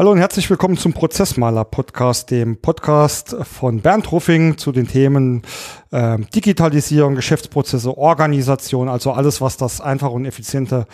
Hallo und herzlich willkommen zum Prozessmaler Podcast, dem Podcast von Bernd Ruffing zu den Themen äh, Digitalisierung, Geschäftsprozesse, Organisation, also alles, was das einfache und effiziente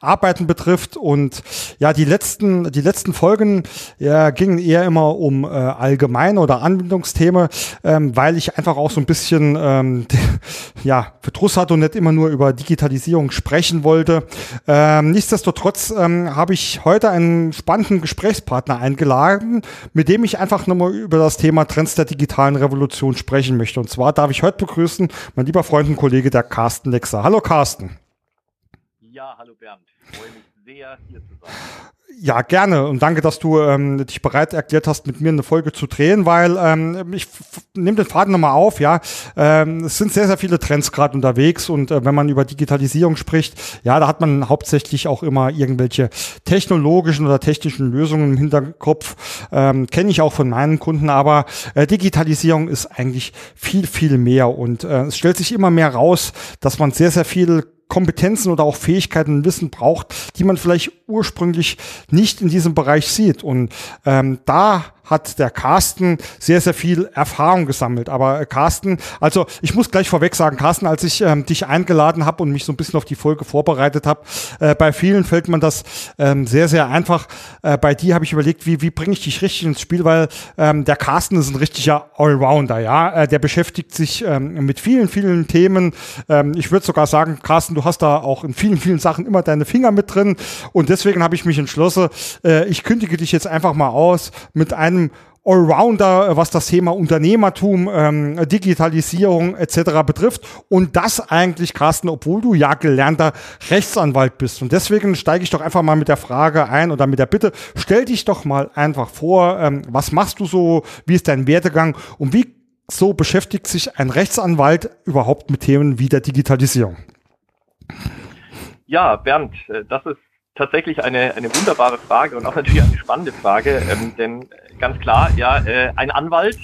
Arbeiten betrifft. Und ja, die letzten, die letzten Folgen ja, gingen eher immer um äh, allgemeine oder Anwendungsthemen, ähm, weil ich einfach auch so ein bisschen ähm, ja, Verdruss hatte und nicht immer nur über Digitalisierung sprechen wollte. Ähm, nichtsdestotrotz ähm, habe ich heute einen spannenden Gesprächspartner eingeladen, mit dem ich einfach nochmal über das Thema Trends der digitalen Revolution sprechen möchte. Und zwar darf ich heute begrüßen, mein lieber Freund und Kollege, der Carsten Lexer. Hallo Carsten. Ja, hallo Bernd. Ich freue mich sehr, hier zu sein. Ja, gerne und danke, dass du ähm, dich bereit erklärt hast, mit mir eine Folge zu drehen, weil ähm, ich nehme den Faden nochmal auf, ja. Ähm, es sind sehr, sehr viele Trends gerade unterwegs und äh, wenn man über Digitalisierung spricht, ja, da hat man hauptsächlich auch immer irgendwelche technologischen oder technischen Lösungen im Hinterkopf. Ähm, Kenne ich auch von meinen Kunden, aber äh, Digitalisierung ist eigentlich viel, viel mehr und äh, es stellt sich immer mehr raus, dass man sehr, sehr viel Kompetenzen oder auch Fähigkeiten und Wissen braucht, die man vielleicht ursprünglich nicht in diesem Bereich sieht. Und ähm, da hat der Carsten sehr, sehr viel Erfahrung gesammelt. Aber äh, Carsten, also ich muss gleich vorweg sagen, Carsten, als ich ähm, dich eingeladen habe und mich so ein bisschen auf die Folge vorbereitet habe, äh, bei vielen fällt man das ähm, sehr, sehr einfach. Äh, bei dir habe ich überlegt, wie, wie bringe ich dich richtig ins Spiel, weil ähm, der Carsten ist ein richtiger Allrounder, ja. Äh, der beschäftigt sich ähm, mit vielen, vielen Themen. Ähm, ich würde sogar sagen, Carsten, du hast da auch in vielen, vielen Sachen immer deine Finger mit drin. Und deswegen habe ich mich entschlossen, äh, ich kündige dich jetzt einfach mal aus mit einem Allrounder, äh, was das Thema Unternehmertum, ähm, Digitalisierung etc. betrifft. Und das eigentlich, Carsten, obwohl du ja gelernter Rechtsanwalt bist. Und deswegen steige ich doch einfach mal mit der Frage ein oder mit der Bitte, stell dich doch mal einfach vor, ähm, was machst du so, wie ist dein Werdegang und wie so beschäftigt sich ein Rechtsanwalt überhaupt mit Themen wie der Digitalisierung? Ja, Bernd, äh, das ist tatsächlich eine, eine wunderbare Frage und auch natürlich eine spannende Frage, ähm, denn ganz klar, ja, äh, ein Anwalt,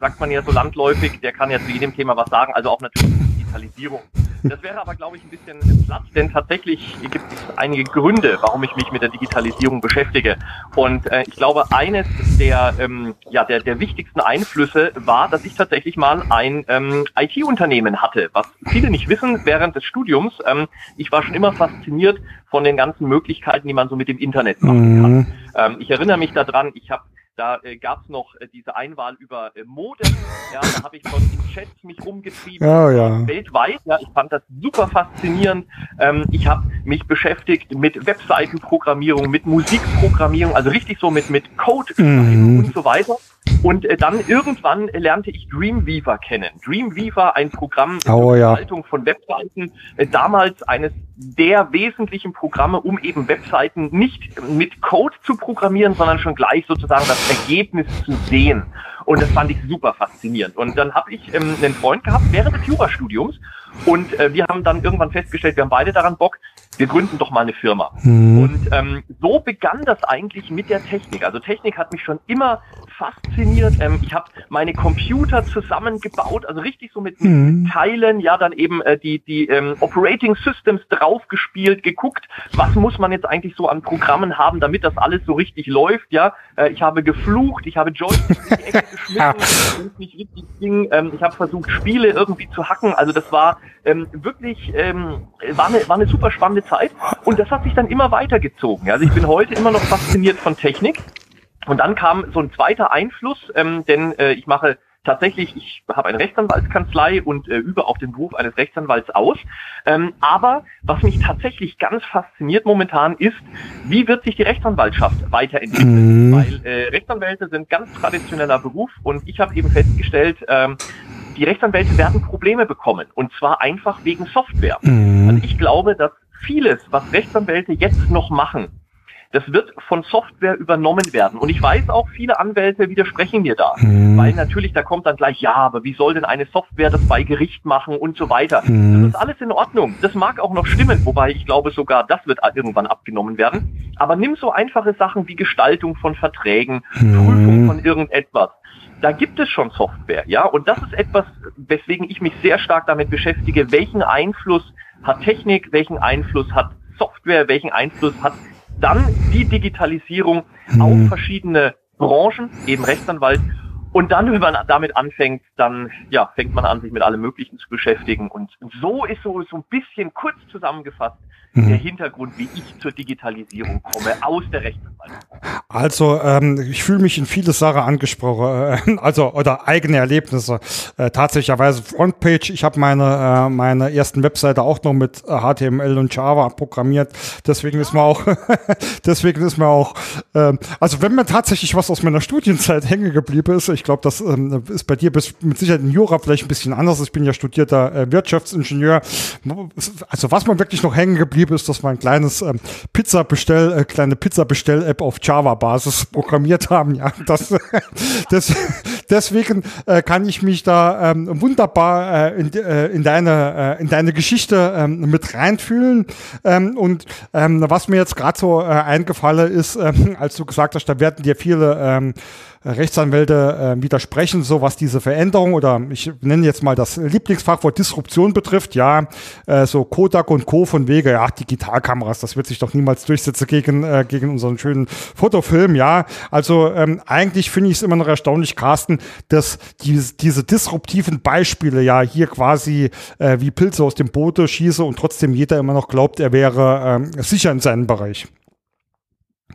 sagt man ja so landläufig, der kann ja zu jedem Thema was sagen, also auch natürlich Digitalisierung. Das wäre aber, glaube ich, ein bisschen Platz, denn tatsächlich gibt es einige Gründe, warum ich mich mit der Digitalisierung beschäftige. Und äh, ich glaube, eines der, ähm, ja, der, der wichtigsten Einflüsse war, dass ich tatsächlich mal ein ähm, IT-Unternehmen hatte, was viele nicht wissen während des Studiums. Ähm, ich war schon immer fasziniert von den ganzen Möglichkeiten, die man so mit dem Internet machen kann. Mhm. Ähm, ich erinnere mich daran, ich habe da äh, gab es noch äh, diese Einwahl über äh, Modem. Ja, da habe ich schon in Chats mich rumgetrieben. Oh, ja. Weltweit. Ja, ich fand das super faszinierend. Ähm, ich habe mich beschäftigt mit Webseitenprogrammierung, mit Musikprogrammierung, also richtig so mit, mit Code mhm. und so weiter. Und äh, dann irgendwann lernte ich Dreamweaver kennen. Dreamweaver, ein Programm oh, ja. von Webseiten, äh, damals eines der wesentlichen Programme, um eben Webseiten nicht mit Code zu programmieren, sondern schon gleich sozusagen das Ergebnis zu sehen. Und das fand ich super faszinierend. Und dann habe ich ähm, einen Freund gehabt während des Jurastudiums und äh, wir haben dann irgendwann festgestellt, wir haben beide daran Bock, wir gründen doch mal eine Firma. Mhm. Und ähm, so begann das eigentlich mit der Technik. Also Technik hat mich schon immer fasziniert. Ähm, ich habe meine Computer zusammengebaut, also richtig so mit, mhm. Teilen, ja, dann eben äh, die, die ähm, Operating Systems draufgespielt, geguckt, was muss man jetzt eigentlich so an Programmen haben, damit das alles so richtig läuft, ja. Äh, ich habe geflucht, ich habe Joysticks in die Ecke geschmissen, wenn es nicht richtig ging. Ähm, ich habe versucht, Spiele irgendwie zu hacken. Also das war ähm, wirklich, ähm, war, eine, war eine super spannende Zeit. Und das hat sich dann immer weitergezogen. Also ich bin heute immer noch fasziniert von Technik. Und dann kam so ein zweiter Einfluss, ähm, denn äh, ich mache tatsächlich, ich habe eine Rechtsanwaltskanzlei und äh, übe auch den Beruf eines Rechtsanwalts aus. Ähm, aber was mich tatsächlich ganz fasziniert momentan ist, wie wird sich die Rechtsanwaltschaft weiterentwickeln? Mhm. Weil äh, Rechtsanwälte sind ganz traditioneller Beruf und ich habe eben festgestellt, ähm, die Rechtsanwälte werden Probleme bekommen und zwar einfach wegen Software. Mhm. Also ich glaube, dass vieles, was Rechtsanwälte jetzt noch machen, das wird von Software übernommen werden. Und ich weiß auch, viele Anwälte widersprechen mir da. Mhm. Weil natürlich, da kommt dann gleich, ja, aber wie soll denn eine Software das bei Gericht machen und so weiter. Mhm. Das ist alles in Ordnung. Das mag auch noch stimmen, wobei ich glaube sogar, das wird irgendwann abgenommen werden. Aber nimm so einfache Sachen wie Gestaltung von Verträgen, mhm. Prüfung von irgendetwas da gibt es schon Software, ja, und das ist etwas, weswegen ich mich sehr stark damit beschäftige, welchen Einfluss hat Technik, welchen Einfluss hat Software, welchen Einfluss hat Dann die Digitalisierung mhm. auf verschiedene Branchen, eben Rechtsanwalt. Und dann, wenn man damit anfängt, dann ja, fängt man an, sich mit allem Möglichen zu beschäftigen. Und so ist so, so ein bisschen kurz zusammengefasst mhm. der Hintergrund, wie ich zur Digitalisierung komme, aus der Rechtsanwaltung. Also ähm, ich fühle mich in viele Sachen angesprochen, äh, also oder eigene Erlebnisse. Äh, tatsächlicherweise Frontpage. Ich habe meine äh, meine ersten Webseite auch noch mit HTML und Java programmiert. Deswegen ist mir auch deswegen ist mir auch äh, also wenn mir tatsächlich was aus meiner Studienzeit hängen geblieben ist, ich glaube, das ähm, ist bei dir bis, mit Sicherheit in Jura vielleicht ein bisschen anders. Ich bin ja studierter äh, Wirtschaftsingenieur. Also was mir wirklich noch hängen geblieben ist, dass wir ein kleines ähm, Pizza-Bestell, äh, kleine Pizza-Bestell-App auf Java-Basis programmiert haben. Ja, das, das, deswegen äh, kann ich mich da ähm, wunderbar äh, in, äh, in, deine, äh, in deine Geschichte ähm, mit reinfühlen. Ähm, und ähm, was mir jetzt gerade so äh, eingefallen ist, ähm, als du gesagt hast, da werden dir viele ähm, Rechtsanwälte äh, widersprechen, so was diese Veränderung oder ich nenne jetzt mal das Lieblingsfachwort Disruption betrifft. Ja, äh, so Kodak und Co. von Wege, ja, Digitalkameras, das wird sich doch niemals durchsetzen gegen, äh, gegen unseren schönen Fotofilm. Ja, also ähm, eigentlich finde ich es immer noch erstaunlich, Carsten, dass die, diese disruptiven Beispiele ja hier quasi äh, wie Pilze aus dem Boote schieße und trotzdem jeder immer noch glaubt, er wäre äh, sicher in seinem Bereich.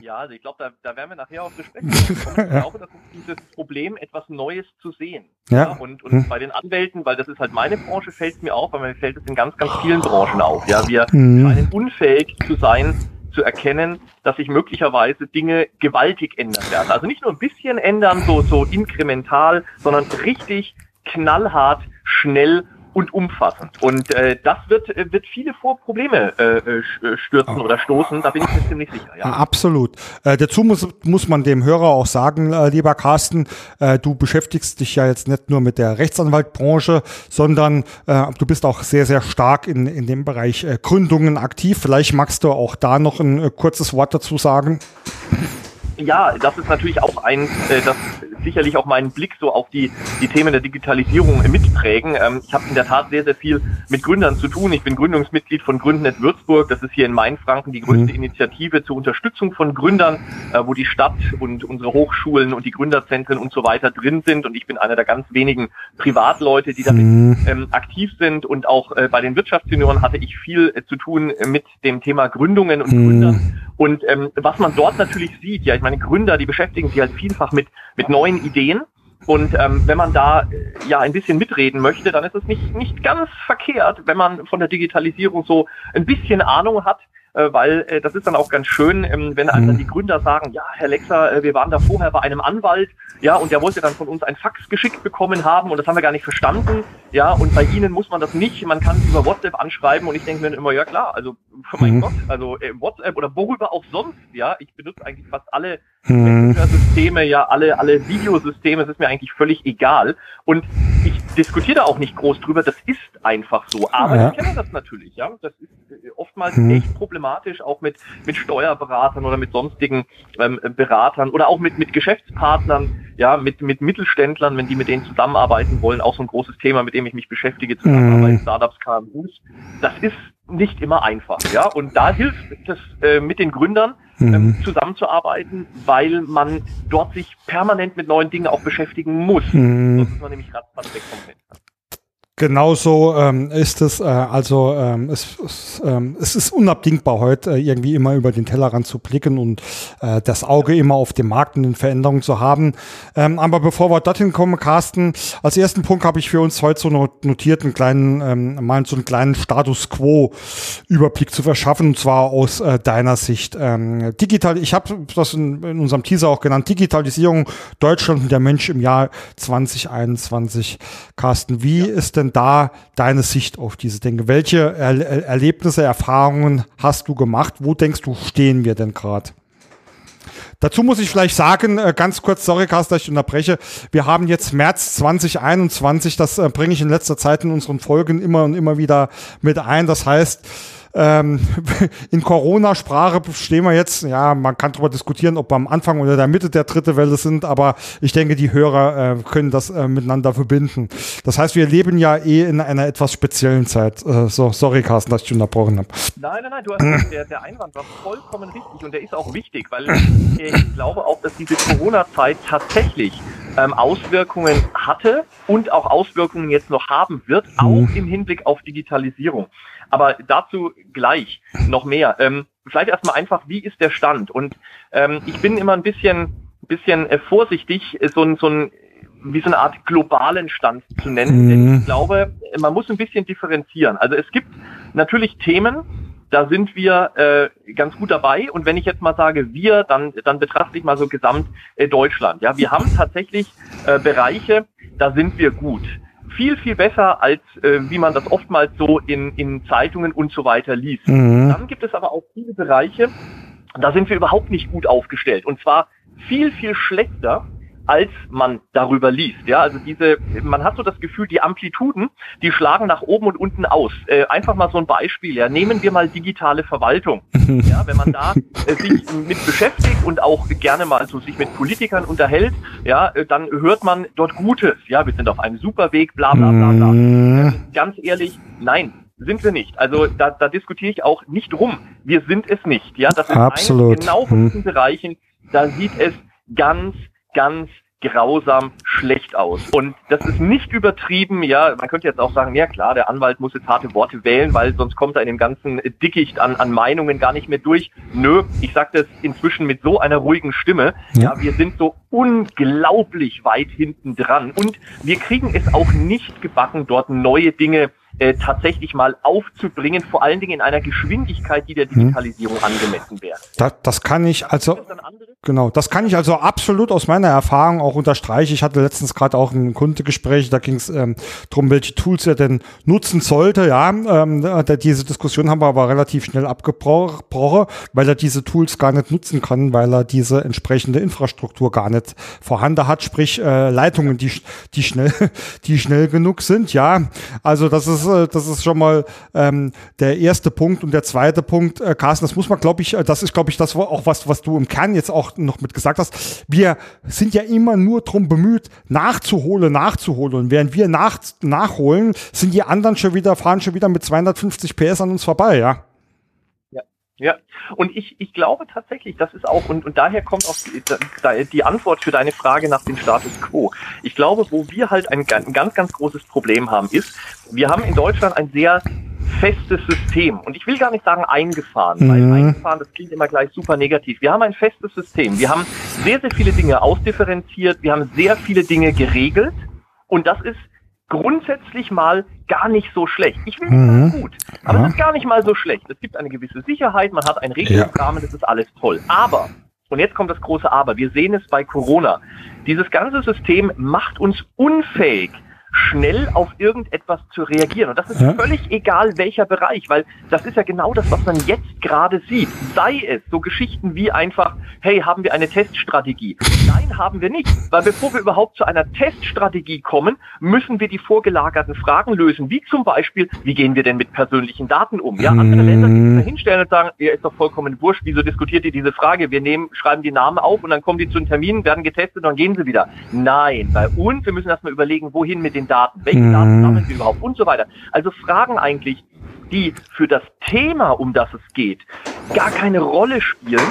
Ja, also ich glaube, da, da werden wir nachher auch besprechen. Ich glaube, das ist dieses Problem, etwas Neues zu sehen. Ja. ja und und hm. bei den Anwälten, weil das ist halt meine Branche, fällt es mir auf, weil mir fällt es in ganz, ganz vielen Branchen auf. Ja, wir hm. scheinen unfähig zu sein, zu erkennen, dass sich möglicherweise Dinge gewaltig ändern werden. Also nicht nur ein bisschen ändern, so, so inkremental, sondern richtig knallhart, schnell und umfassend. Und äh, das wird, äh, wird viele vor Probleme äh, äh, stürzen oder stoßen, da bin ich mir ziemlich sicher. Ja. Absolut. Äh, dazu muss, muss man dem Hörer auch sagen, äh, lieber Carsten, äh, du beschäftigst dich ja jetzt nicht nur mit der Rechtsanwaltbranche, sondern äh, du bist auch sehr, sehr stark in, in dem Bereich äh, Gründungen aktiv. Vielleicht magst du auch da noch ein äh, kurzes Wort dazu sagen. Ja, das ist natürlich auch ein, äh, das sicherlich auch meinen Blick so auf die, die Themen der Digitalisierung mitprägen. Ähm, ich habe in der Tat sehr, sehr viel mit Gründern zu tun. Ich bin Gründungsmitglied von Gründnet Würzburg. Das ist hier in Mainfranken die größte mhm. Initiative zur Unterstützung von Gründern, äh, wo die Stadt und unsere Hochschulen und die Gründerzentren und so weiter drin sind. Und ich bin einer der ganz wenigen Privatleute, die damit mhm. ähm, aktiv sind. Und auch äh, bei den Wirtschaftsjunioren hatte ich viel äh, zu tun mit dem Thema Gründungen und mhm. Gründern. Und ähm, was man dort natürlich sieht, ja, ich meine, Gründer, die beschäftigen sich halt vielfach mit, mit neuen Ideen. Und ähm, wenn man da äh, ja ein bisschen mitreden möchte, dann ist es nicht, nicht ganz verkehrt, wenn man von der Digitalisierung so ein bisschen Ahnung hat, weil äh, das ist dann auch ganz schön, ähm, wenn einem dann mhm. die Gründer sagen, ja, Herr Lexer, äh, wir waren da vorher bei einem Anwalt, ja, und der wollte dann von uns ein Fax geschickt bekommen haben und das haben wir gar nicht verstanden, ja, und bei Ihnen muss man das nicht, man kann es über WhatsApp anschreiben und ich denke mir immer, ja klar, also, oh mein mhm. Gott, also äh, WhatsApp oder worüber auch sonst, ja, ich benutze eigentlich fast alle mhm. Systeme, ja, alle, alle Videosysteme, es ist mir eigentlich völlig egal und ich diskutiere da auch nicht groß drüber, das ist einfach so, aber ja. ich kenne das natürlich, ja, das ist äh, oftmals mhm. echt problematisch, auch mit, mit Steuerberatern oder mit sonstigen ähm, Beratern oder auch mit, mit Geschäftspartnern, ja, mit, mit Mittelständlern, wenn die mit denen zusammenarbeiten wollen, auch so ein großes Thema, mit dem ich mich beschäftige, Zusammenarbeit, mhm. Startups, KMUs. Das ist nicht immer einfach, ja, und da hilft das äh, mit den Gründern, ähm, mhm. zusammenzuarbeiten, weil man dort sich permanent mit neuen Dingen auch beschäftigen muss. Mhm. Sonst ist man nämlich ratzfatz weg vom Fenster. Genauso ähm, ist es, äh, also ähm, es, es, ähm, es ist unabdingbar heute, äh, irgendwie immer über den Tellerrand zu blicken und äh, das Auge immer auf dem Markt und den Veränderungen zu haben. Ähm, aber bevor wir dorthin kommen, Carsten, als ersten Punkt habe ich für uns heute so notiert, einen kleinen, ähm, mal so einen kleinen Status Quo-Überblick zu verschaffen, und zwar aus äh, deiner Sicht. Ähm, digital, ich habe das in, in unserem Teaser auch genannt, Digitalisierung Deutschland und der Mensch im Jahr 2021. Carsten, wie ja. ist denn denn da deine Sicht auf diese Dinge? Welche er Erlebnisse, Erfahrungen hast du gemacht? Wo denkst du, stehen wir denn gerade? Dazu muss ich vielleicht sagen, äh, ganz kurz, sorry, Carsten, dass ich unterbreche. Wir haben jetzt März 2021, das äh, bringe ich in letzter Zeit in unseren Folgen immer und immer wieder mit ein. Das heißt, ähm, in Corona-Sprache stehen wir jetzt, ja, man kann darüber diskutieren, ob wir am Anfang oder der Mitte der dritte Welle sind, aber ich denke, die Hörer äh, können das äh, miteinander verbinden. Das heißt, wir leben ja eh in einer etwas speziellen Zeit. Äh, so, sorry, Carsten, dass ich unterbrochen habe. Nein, nein, nein, du hast der, der Einwand war vollkommen richtig und der ist auch wichtig, weil ich glaube auch, dass diese Corona-Zeit tatsächlich ähm, Auswirkungen hatte und auch Auswirkungen jetzt noch haben wird, auch mhm. im Hinblick auf Digitalisierung. Aber dazu gleich noch mehr. Ähm, vielleicht erstmal einfach, wie ist der Stand? Und ähm, ich bin immer ein bisschen, bisschen äh, vorsichtig, äh, so, ein so ein wie so eine Art globalen Stand zu nennen. Mhm. Denn ich glaube, man muss ein bisschen differenzieren. Also es gibt natürlich Themen, da sind wir äh, ganz gut dabei. Und wenn ich jetzt mal sage wir, dann, dann betrachte ich mal so gesamt äh, Deutschland. Ja, wir haben tatsächlich äh, Bereiche, da sind wir gut. Viel, viel besser, als äh, wie man das oftmals so in, in Zeitungen und so weiter liest. Mhm. Dann gibt es aber auch viele Bereiche, da sind wir überhaupt nicht gut aufgestellt. Und zwar viel, viel schlechter, als man darüber liest. Ja, also diese, man hat so das Gefühl, die Amplituden, die schlagen nach oben und unten aus. Äh, einfach mal so ein Beispiel. Ja, nehmen wir mal digitale Verwaltung. Ja, wenn man da äh, sich mit beschäftigt und auch gerne mal so sich mit Politikern unterhält, ja, äh, dann hört man dort Gutes. Ja, wir sind auf einem super Weg, bla bla bla bla. Äh, ganz ehrlich, nein, sind wir nicht. Also da, da diskutiere ich auch nicht rum. Wir sind es nicht. Ja, das ist Absolut. Ein, genau von diesen Bereichen. Da sieht es ganz ganz grausam schlecht aus. Und das ist nicht übertrieben, ja, man könnte jetzt auch sagen, ja klar, der Anwalt muss jetzt harte Worte wählen, weil sonst kommt er in dem ganzen Dickicht an, an Meinungen gar nicht mehr durch. Nö, ich sage das inzwischen mit so einer ruhigen Stimme. Ja. ja, wir sind so unglaublich weit hinten dran und wir kriegen es auch nicht gebacken, dort neue Dinge äh, tatsächlich mal aufzubringen, vor allen Dingen in einer Geschwindigkeit, die der mhm. Digitalisierung hm. angemessen wäre. Das, das kann ich also genau, das kann ich also absolut aus meiner Erfahrung auch unterstreichen. Ich hatte letztens gerade auch ein Kundegespräch, da ging es ähm, darum, welche Tools er denn nutzen sollte. Ja, ähm, diese Diskussion haben wir aber relativ schnell abgebrochen, weil er diese Tools gar nicht nutzen kann, weil er diese entsprechende Infrastruktur gar nicht vorhanden hat, sprich äh, Leitungen, die die schnell die schnell genug sind. Ja, also das ist äh, das ist schon mal ähm, der erste Punkt. Und der zweite Punkt, äh, Carsten, das muss man, glaube ich, äh, das ist, glaube ich, das auch was, was du im Kern jetzt auch noch mit gesagt hast. Wir sind ja immer nur drum bemüht, nachzuholen, nachzuholen. Und während wir nach, nachholen, sind die anderen schon wieder, fahren schon wieder mit 250 PS an uns vorbei, ja. Ja, und ich, ich glaube tatsächlich, das ist auch, und, und daher kommt auch die, die Antwort für deine Frage nach dem Status quo. Ich glaube, wo wir halt ein, ein ganz, ganz großes Problem haben, ist, wir haben in Deutschland ein sehr festes System. Und ich will gar nicht sagen eingefahren, mhm. weil eingefahren, das klingt immer gleich super negativ. Wir haben ein festes System. Wir haben sehr, sehr viele Dinge ausdifferenziert. Wir haben sehr viele Dinge geregelt. Und das ist grundsätzlich mal gar nicht so schlecht. Ich will nicht mhm. sagen gut, aber es ist gar nicht mal so schlecht. Es gibt eine gewisse Sicherheit, man hat einen Regelungsrahmen, ja. das ist alles toll. Aber, und jetzt kommt das große Aber, wir sehen es bei Corona. Dieses ganze System macht uns unfähig, schnell auf irgendetwas zu reagieren. Und das ist ja. völlig egal, welcher Bereich, weil das ist ja genau das, was man jetzt gerade sieht. Sei es so Geschichten wie einfach, hey, haben wir eine Teststrategie? Nein, haben wir nicht, weil bevor wir überhaupt zu einer Teststrategie kommen, müssen wir die vorgelagerten Fragen lösen, wie zum Beispiel, wie gehen wir denn mit persönlichen Daten um? Ja, andere Länder, die sich da hinstellen und sagen, ja, ist doch vollkommen wurscht, wieso diskutiert ihr diese Frage? Wir nehmen, schreiben die Namen auf und dann kommen die zu einem Termin, werden getestet und dann gehen sie wieder. Nein, bei uns, wir müssen erstmal überlegen, wohin mit den Daten, welche mhm. Daten sammeln wir überhaupt und so weiter. Also Fragen eigentlich, die für das Thema, um das es geht, gar keine Rolle spielen.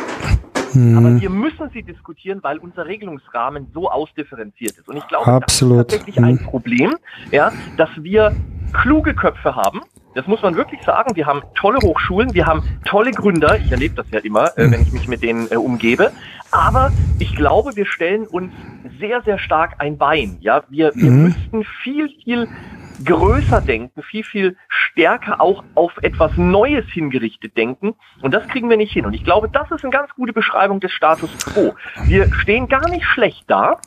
Mhm. Aber wir müssen sie diskutieren, weil unser Regelungsrahmen so ausdifferenziert ist. Und ich glaube, Absolut. das ist tatsächlich mhm. ein Problem, ja, dass wir kluge Köpfe haben, das muss man wirklich sagen. Wir haben tolle Hochschulen, wir haben tolle Gründer. Ich erlebe das ja immer, äh, wenn ich mich mit denen äh, umgebe. Aber ich glaube, wir stellen uns sehr, sehr stark ein Bein. Ja, wir, wir mhm. müssten viel, viel größer denken, viel, viel stärker auch auf etwas Neues hingerichtet denken. Und das kriegen wir nicht hin. Und ich glaube, das ist eine ganz gute Beschreibung des Status quo. Wir stehen gar nicht schlecht da,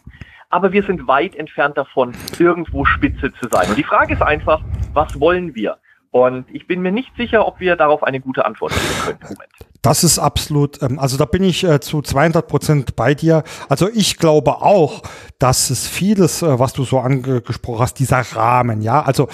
aber wir sind weit entfernt davon, irgendwo Spitze zu sein. Und die Frage ist einfach, was wollen wir? Und ich bin mir nicht sicher, ob wir darauf eine gute Antwort geben können im Moment. Das ist absolut, ähm, also da bin ich äh, zu 200 Prozent bei dir. Also ich glaube auch, dass es vieles, äh, was du so angesprochen hast, dieser Rahmen, ja, also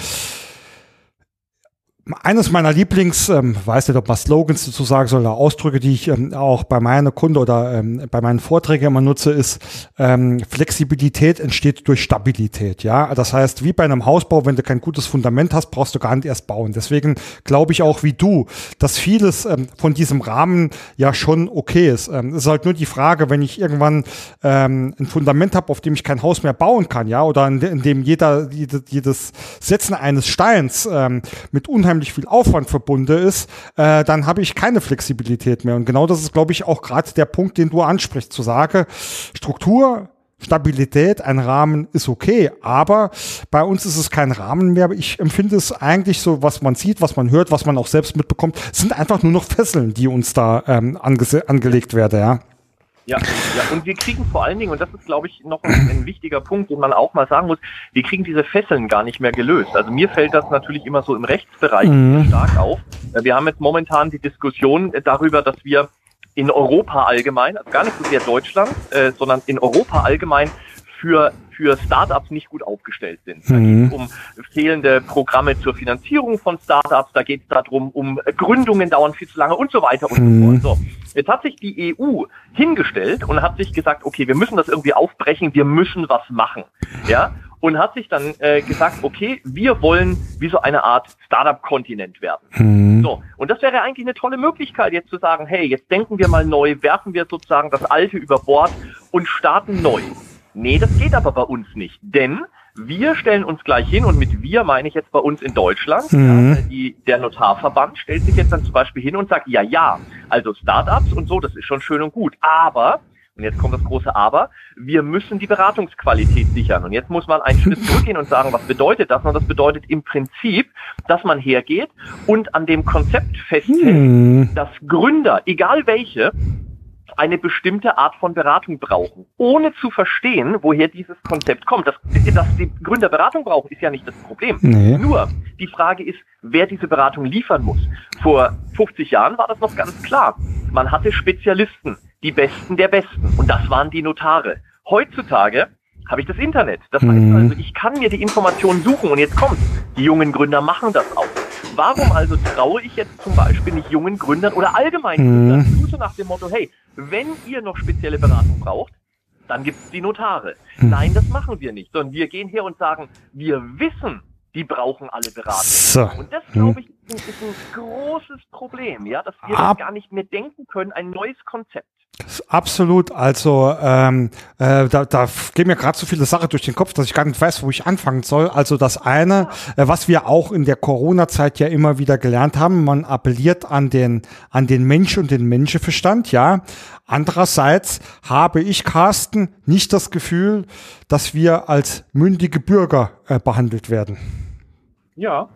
eines meiner Lieblings, ähm, weiß nicht, ob man Slogans dazu sagen soll, oder Ausdrücke, die ich ähm, auch bei meiner Kunde oder ähm, bei meinen Vorträgen immer nutze, ist, ähm, Flexibilität entsteht durch Stabilität. Ja, das heißt, wie bei einem Hausbau, wenn du kein gutes Fundament hast, brauchst du gar nicht erst bauen. Deswegen glaube ich auch wie du, dass vieles ähm, von diesem Rahmen ja schon okay ist. Ähm, es ist halt nur die Frage, wenn ich irgendwann ähm, ein Fundament habe, auf dem ich kein Haus mehr bauen kann, ja, oder in, in dem jeder, jede, jedes Setzen eines Steins ähm, mit unheimlich viel Aufwand verbunden ist, äh, dann habe ich keine Flexibilität mehr. Und genau das ist, glaube ich, auch gerade der Punkt, den du ansprichst, zu sagen, Struktur, Stabilität, ein Rahmen ist okay, aber bei uns ist es kein Rahmen mehr. Ich empfinde es eigentlich so, was man sieht, was man hört, was man auch selbst mitbekommt, sind einfach nur noch Fesseln, die uns da ähm, angelegt werden, ja. Ja, ja, und wir kriegen vor allen Dingen, und das ist, glaube ich, noch ein, ein, wichtiger Punkt, den man auch mal sagen muss, wir kriegen diese Fesseln gar nicht mehr gelöst. Also mir fällt das natürlich immer so im Rechtsbereich mhm. stark auf. Wir haben jetzt momentan die Diskussion darüber, dass wir in Europa allgemein, also gar nicht so sehr Deutschland, äh, sondern in Europa allgemein für für Startups nicht gut aufgestellt sind. Da geht es mhm. um fehlende Programme zur Finanzierung von Startups, da geht es darum, um Gründungen dauern viel zu lange und so weiter und mhm. so fort. So, jetzt hat sich die EU hingestellt und hat sich gesagt, okay, wir müssen das irgendwie aufbrechen, wir müssen was machen. Ja, und hat sich dann äh, gesagt, okay, wir wollen wie so eine Art Startup-Kontinent werden. Mhm. So, und das wäre eigentlich eine tolle Möglichkeit, jetzt zu sagen, hey, jetzt denken wir mal neu, werfen wir sozusagen das Alte über Bord und starten neu. Nee, das geht aber bei uns nicht, denn wir stellen uns gleich hin und mit wir meine ich jetzt bei uns in Deutschland. Mhm. Ja, die, der Notarverband stellt sich jetzt dann zum Beispiel hin und sagt, ja, ja, also Startups und so, das ist schon schön und gut, aber und jetzt kommt das große Aber. Wir müssen die Beratungsqualität sichern. Und jetzt muss man einen Schritt zurückgehen und sagen, was bedeutet das? Und das bedeutet im Prinzip, dass man hergeht und an dem Konzept festhält, hm. dass Gründer, egal welche, eine bestimmte Art von Beratung brauchen, ohne zu verstehen, woher dieses Konzept kommt. Das, dass die Gründer Beratung brauchen, ist ja nicht das Problem. Nee. Nur die Frage ist, wer diese Beratung liefern muss. Vor 50 Jahren war das noch ganz klar. Man hatte Spezialisten, die Besten der Besten, und das waren die Notare. Heutzutage habe ich das Internet. Das heißt mhm. also, ich kann mir die Informationen suchen und jetzt kommt. Die jungen Gründer machen das auch. Warum also traue ich jetzt zum Beispiel nicht jungen Gründern oder allgemein mhm. Gründern zu, nach dem Motto, hey, wenn ihr noch spezielle Beratung braucht, dann gibt es die Notare. Mhm. Nein, das machen wir nicht, sondern wir gehen her und sagen, wir wissen, die brauchen alle Beratung. So. Und das, glaube ich, ist ein, großes Problem, ja, dass wir Ab das gar nicht mehr denken können, ein neues Konzept. Absolut. Also ähm, äh, da, da gehen mir gerade so viele Sachen durch den Kopf, dass ich gar nicht weiß, wo ich anfangen soll. Also das eine, äh, was wir auch in der Corona-Zeit ja immer wieder gelernt haben, man appelliert an den an den Mensch und den Menschenverstand. Ja. Andererseits habe ich Carsten nicht das Gefühl, dass wir als mündige Bürger äh, behandelt werden. Ja,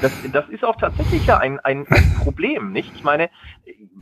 das, das ist auch tatsächlich ja ein, ein, ein Problem, nicht? Ich meine,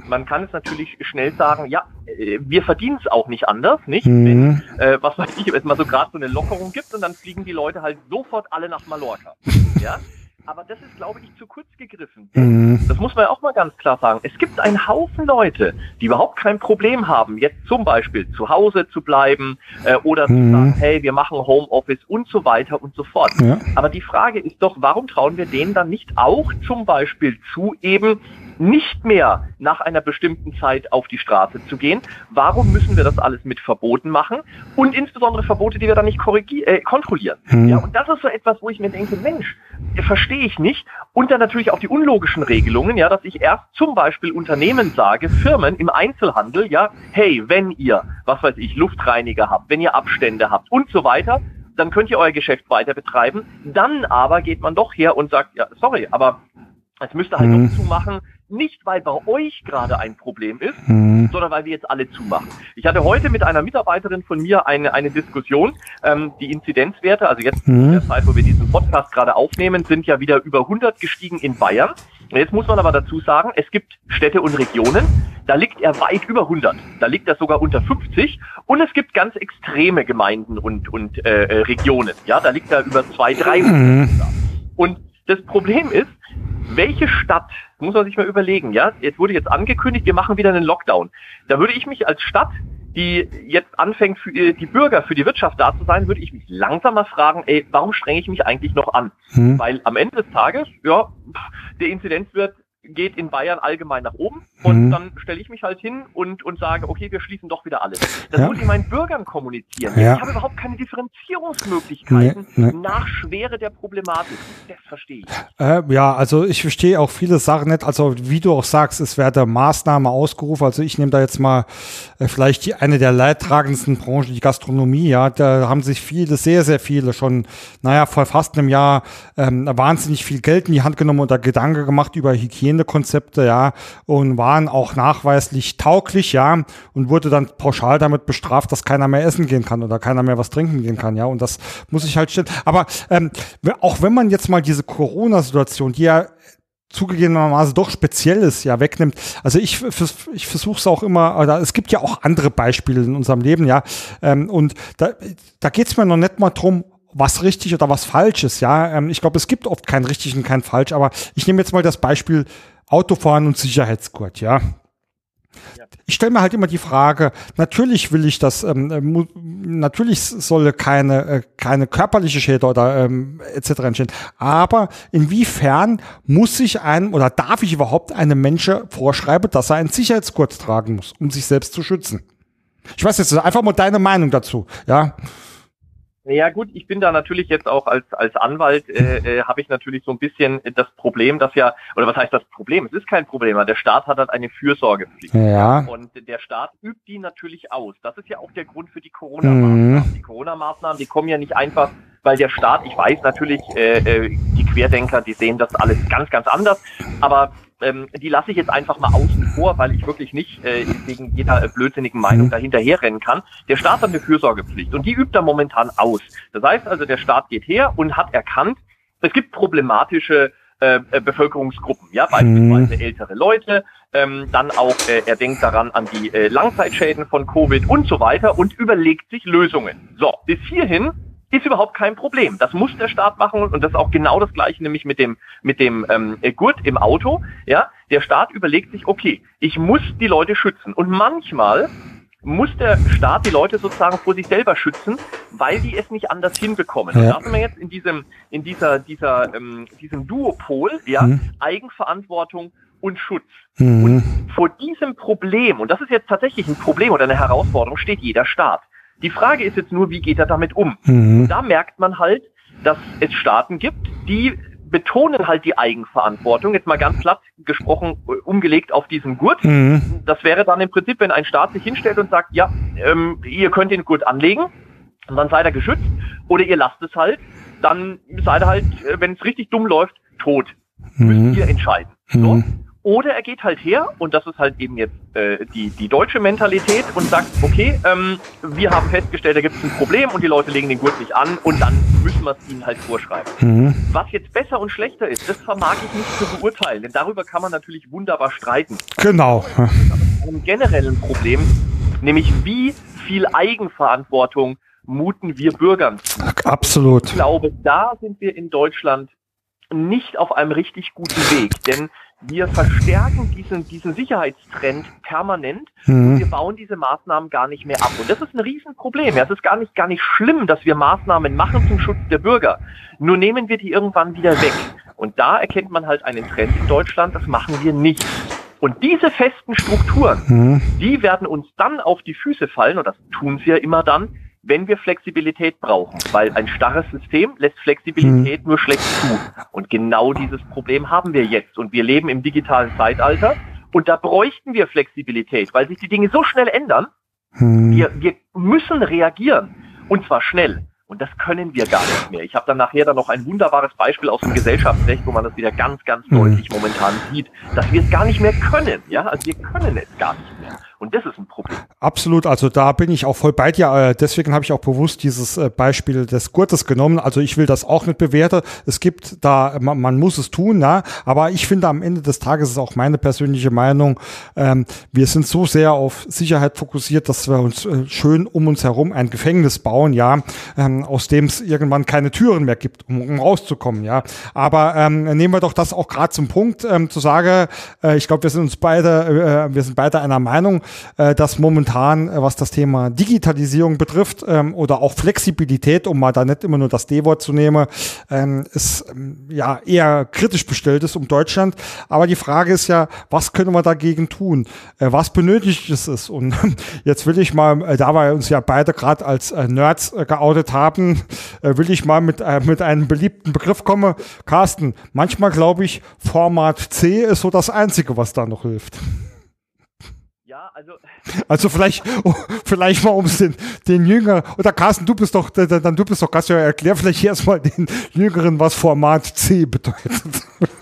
man kann es natürlich schnell sagen, ja, äh, wir verdienen es auch nicht anders, nicht? Mhm. Wenn, äh, was weiß ich, wenn es mal so gerade so eine Lockerung gibt und dann fliegen die Leute halt sofort alle nach Mallorca. Ja? Aber das ist, glaube ich, zu kurz gegriffen. Mhm. Das muss man ja auch mal ganz klar sagen. Es gibt einen Haufen Leute, die überhaupt kein Problem haben, jetzt zum Beispiel zu Hause zu bleiben äh, oder mhm. zu sagen, hey, wir machen Homeoffice und so weiter und so fort. Ja. Aber die Frage ist doch, warum trauen wir denen dann nicht auch zum Beispiel zu, eben nicht mehr nach einer bestimmten Zeit auf die Straße zu gehen. Warum müssen wir das alles mit Verboten machen? Und insbesondere Verbote, die wir dann nicht äh, kontrollieren. Hm. Ja, und das ist so etwas, wo ich mir denke, Mensch, verstehe ich nicht. Und dann natürlich auch die unlogischen Regelungen, ja, dass ich erst zum Beispiel Unternehmen sage, Firmen im Einzelhandel, ja, hey, wenn ihr, was weiß ich, Luftreiniger habt, wenn ihr Abstände habt und so weiter, dann könnt ihr euer Geschäft weiter betreiben. Dann aber geht man doch her und sagt, ja, sorry, aber es müsste halt hm. doch zumachen, nicht weil bei euch gerade ein Problem ist, hm. sondern weil wir jetzt alle zumachen. Ich hatte heute mit einer Mitarbeiterin von mir eine, eine Diskussion. Ähm, die Inzidenzwerte, also jetzt hm. in der Zeit, wo wir diesen Podcast gerade aufnehmen, sind ja wieder über 100 gestiegen in Bayern. Jetzt muss man aber dazu sagen, es gibt Städte und Regionen, da liegt er weit über 100. Da liegt er sogar unter 50. Und es gibt ganz extreme Gemeinden und, und äh, äh Regionen. Ja, da liegt er über 200, 300. Mhm. Und das Problem ist, welche Stadt, muss man sich mal überlegen, ja, jetzt wurde jetzt angekündigt, wir machen wieder einen Lockdown. Da würde ich mich als Stadt die jetzt anfängt, für die Bürger, für die Wirtschaft da zu sein, würde ich mich langsam mal fragen, ey, warum strenge ich mich eigentlich noch an? Hm. Weil am Ende des Tages, ja, der Inzidenzwert geht in Bayern allgemein nach oben und mhm. dann stelle ich mich halt hin und, und sage, okay, wir schließen doch wieder alles. Das ja. muss ich meinen Bürgern kommunizieren. Ja. Ich habe überhaupt keine Differenzierungsmöglichkeiten nee, nee. nach Schwere der Problematik. Das verstehe ich. Äh, ja, also ich verstehe auch viele Sachen nicht. Also wie du auch sagst, es werde Maßnahme ausgerufen. Also ich nehme da jetzt mal äh, vielleicht die, eine der leidtragendsten Branchen, die Gastronomie. Ja, da haben sich viele, sehr, sehr viele schon, naja, vor fast einem Jahr ähm, wahnsinnig viel Geld in die Hand genommen und da Gedanke gemacht über Hygienekonzepte, ja, und waren auch nachweislich tauglich, ja, und wurde dann pauschal damit bestraft, dass keiner mehr essen gehen kann oder keiner mehr was trinken gehen kann, ja, und das muss ich halt stellen. Aber ähm, auch wenn man jetzt mal diese Corona-Situation, die ja zugegebenermaßen doch speziell ist, ja, wegnimmt. Also ich, ich versuche es auch immer, oder es gibt ja auch andere Beispiele in unserem Leben, ja, ähm, und da, da geht es mir noch nicht mal drum, was richtig oder was falsch ist, ja. Ähm, ich glaube, es gibt oft kein richtig und kein falsch, aber ich nehme jetzt mal das Beispiel Autofahren und Sicherheitsgurt, ja. Ich stelle mir halt immer die Frage, natürlich will ich das, ähm, äh, natürlich soll keine, äh, keine körperliche Schäde oder ähm, etc. entstehen, aber inwiefern muss ich einem oder darf ich überhaupt einem Menschen vorschreiben, dass er einen Sicherheitsgurt tragen muss, um sich selbst zu schützen? Ich weiß jetzt einfach mal deine Meinung dazu, ja. Ja gut, ich bin da natürlich jetzt auch als als Anwalt äh, äh, habe ich natürlich so ein bisschen das Problem, dass ja oder was heißt das Problem? Es ist kein Problem, der Staat hat halt eine Fürsorgepflicht ja. und der Staat übt die natürlich aus. Das ist ja auch der Grund für die Corona-Maßnahmen. Mhm. Die Corona-Maßnahmen, die kommen ja nicht einfach, weil der Staat, ich weiß natürlich, äh, äh, die Querdenker, die sehen das alles ganz ganz anders, aber ähm, die lasse ich jetzt einfach mal außen vor, weil ich wirklich nicht äh, wegen jeder äh, blödsinnigen Meinung mhm. dahinterher rennen kann. Der Staat hat eine Fürsorgepflicht und die übt er momentan aus. Das heißt also, der Staat geht her und hat erkannt, es gibt problematische äh, äh Bevölkerungsgruppen, ja, beispielsweise mhm. ältere Leute, ähm, dann auch, äh, er denkt daran an die äh, Langzeitschäden von Covid und so weiter und überlegt sich Lösungen. So, bis hierhin ist überhaupt kein Problem. Das muss der Staat machen und das ist auch genau das gleiche, nämlich mit dem mit dem ähm, Gurt im Auto. Ja, der Staat überlegt sich, okay, ich muss die Leute schützen und manchmal muss der Staat die Leute sozusagen vor sich selber schützen, weil die es nicht anders hinbekommen. Ja. da sind wir jetzt in diesem in dieser dieser ähm, diesem Duopol, ja, mhm. Eigenverantwortung und Schutz. Mhm. Und vor diesem Problem, und das ist jetzt tatsächlich ein Problem oder eine Herausforderung, steht jeder Staat. Die Frage ist jetzt nur, wie geht er damit um? Mhm. Da merkt man halt, dass es Staaten gibt, die betonen halt die Eigenverantwortung, jetzt mal ganz platt gesprochen, äh, umgelegt auf diesen Gurt. Mhm. Das wäre dann im Prinzip, wenn ein Staat sich hinstellt und sagt, ja, ähm, ihr könnt den Gurt anlegen und dann seid ihr geschützt oder ihr lasst es halt, dann seid ihr halt, äh, wenn es richtig dumm läuft, tot. Mhm. Müsst ihr entscheiden. So? Mhm. Oder er geht halt her, und das ist halt eben jetzt äh, die, die deutsche Mentalität, und sagt, okay, ähm, wir haben festgestellt, da gibt es ein Problem und die Leute legen den Gurt nicht an und dann müssen wir es ihnen halt vorschreiben. Mhm. Was jetzt besser und schlechter ist, das vermag ich nicht zu beurteilen, denn darüber kann man natürlich wunderbar streiten. Genau. Einem generellen Problem, nämlich wie viel Eigenverantwortung muten wir Bürgern zu. Absolut. Ich glaube, da sind wir in Deutschland nicht auf einem richtig guten Weg, denn wir verstärken diesen, diesen Sicherheitstrend permanent mhm. und wir bauen diese Maßnahmen gar nicht mehr ab. Und das ist ein Riesenproblem. Ja, es ist gar nicht, gar nicht schlimm, dass wir Maßnahmen machen zum Schutz der Bürger. Nur nehmen wir die irgendwann wieder weg. Und da erkennt man halt einen Trend in Deutschland, das machen wir nicht. Und diese festen Strukturen, mhm. die werden uns dann auf die Füße fallen, und das tun sie ja immer dann, wenn wir Flexibilität brauchen, weil ein starres System lässt Flexibilität hm. nur schlecht zu. Und genau dieses Problem haben wir jetzt. Und wir leben im digitalen Zeitalter und da bräuchten wir Flexibilität, weil sich die Dinge so schnell ändern. Hm. Wir, wir müssen reagieren und zwar schnell. Und das können wir gar nicht mehr. Ich habe dann nachher dann noch ein wunderbares Beispiel aus dem Gesellschaftsrecht, wo man das wieder ganz, ganz hm. deutlich momentan sieht, dass wir es gar nicht mehr können. Ja, also wir können es gar nicht mehr. Und das ist ein Problem. Absolut, also da bin ich auch voll bei dir. Äh, deswegen habe ich auch bewusst dieses äh, Beispiel des Gurtes genommen. Also ich will das auch nicht bewerten. Es gibt da, man, man muss es tun, ja. Aber ich finde am Ende des Tages ist auch meine persönliche Meinung, ähm, wir sind so sehr auf Sicherheit fokussiert, dass wir uns äh, schön um uns herum ein Gefängnis bauen, ja, ähm, aus dem es irgendwann keine Türen mehr gibt, um, um rauszukommen, ja. Aber ähm, nehmen wir doch das auch gerade zum Punkt, ähm, zu sagen, äh, ich glaube, wir sind uns beide, äh, wir sind beide einer Meinung, äh, dass momentan, äh, was das Thema Digitalisierung betrifft ähm, oder auch Flexibilität, um mal da nicht immer nur das D-Wort zu nehmen, ähm, ist ähm, ja eher kritisch bestellt ist um Deutschland. Aber die Frage ist ja, was können wir dagegen tun? Äh, was benötigt es? Und jetzt will ich mal, äh, da wir uns ja beide gerade als äh, Nerds äh, geoutet haben, äh, will ich mal mit, äh, mit einem beliebten Begriff kommen. Carsten, manchmal glaube ich, Format C ist so das Einzige, was da noch hilft. Also. Also vielleicht, oh, vielleicht mal um den, den Jünger, oder Carsten, du bist doch, dann du bist doch Gast, ja, erklär vielleicht erstmal den Jüngeren, was Format C bedeutet.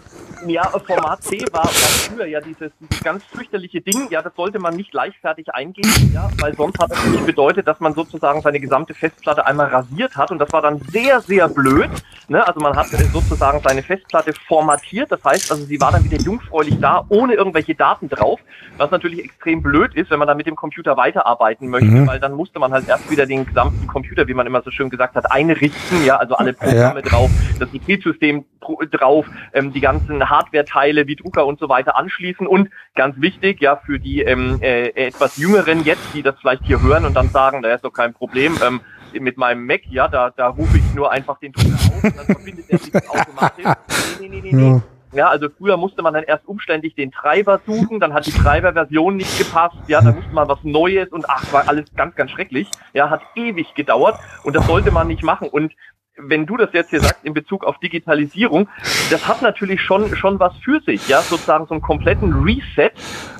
Ja, Format C war, war früher ja dieses, dieses ganz fürchterliche Ding, ja, das sollte man nicht leichtfertig eingehen, ja, weil sonst hat das nicht bedeutet, dass man sozusagen seine gesamte Festplatte einmal rasiert hat. Und das war dann sehr, sehr blöd, ne, also man hat sozusagen seine Festplatte formatiert, das heißt, also sie war dann wieder jungfräulich da, ohne irgendwelche Daten drauf, was natürlich extrem blöd ist, wenn man dann mit dem Computer weiterarbeiten möchte, mhm. weil dann musste man halt erst wieder den gesamten Computer, wie man immer so schön gesagt hat, einrichten, ja, also alle Programme ja. drauf, das Betriebssystem drauf, ähm, die ganzen Hardware-Teile wie Drucker und so weiter anschließen und ganz wichtig, ja, für die ähm, äh, etwas Jüngeren jetzt, die das vielleicht hier hören und dann sagen, da ist doch kein Problem, ähm, mit meinem Mac, ja, da, da rufe ich nur einfach den Drucker auf und dann verbindet er sich automatisch. Nee, nee, nee, nee, nee. Ja, also früher musste man dann erst umständlich den Treiber suchen, dann hat die Treiberversion nicht gepasst, ja, dann musste man was Neues und ach, war alles ganz, ganz schrecklich. Ja, hat ewig gedauert und das sollte man nicht machen. Und wenn du das jetzt hier sagst in Bezug auf Digitalisierung, das hat natürlich schon, schon was für sich, ja, sozusagen so einen kompletten Reset,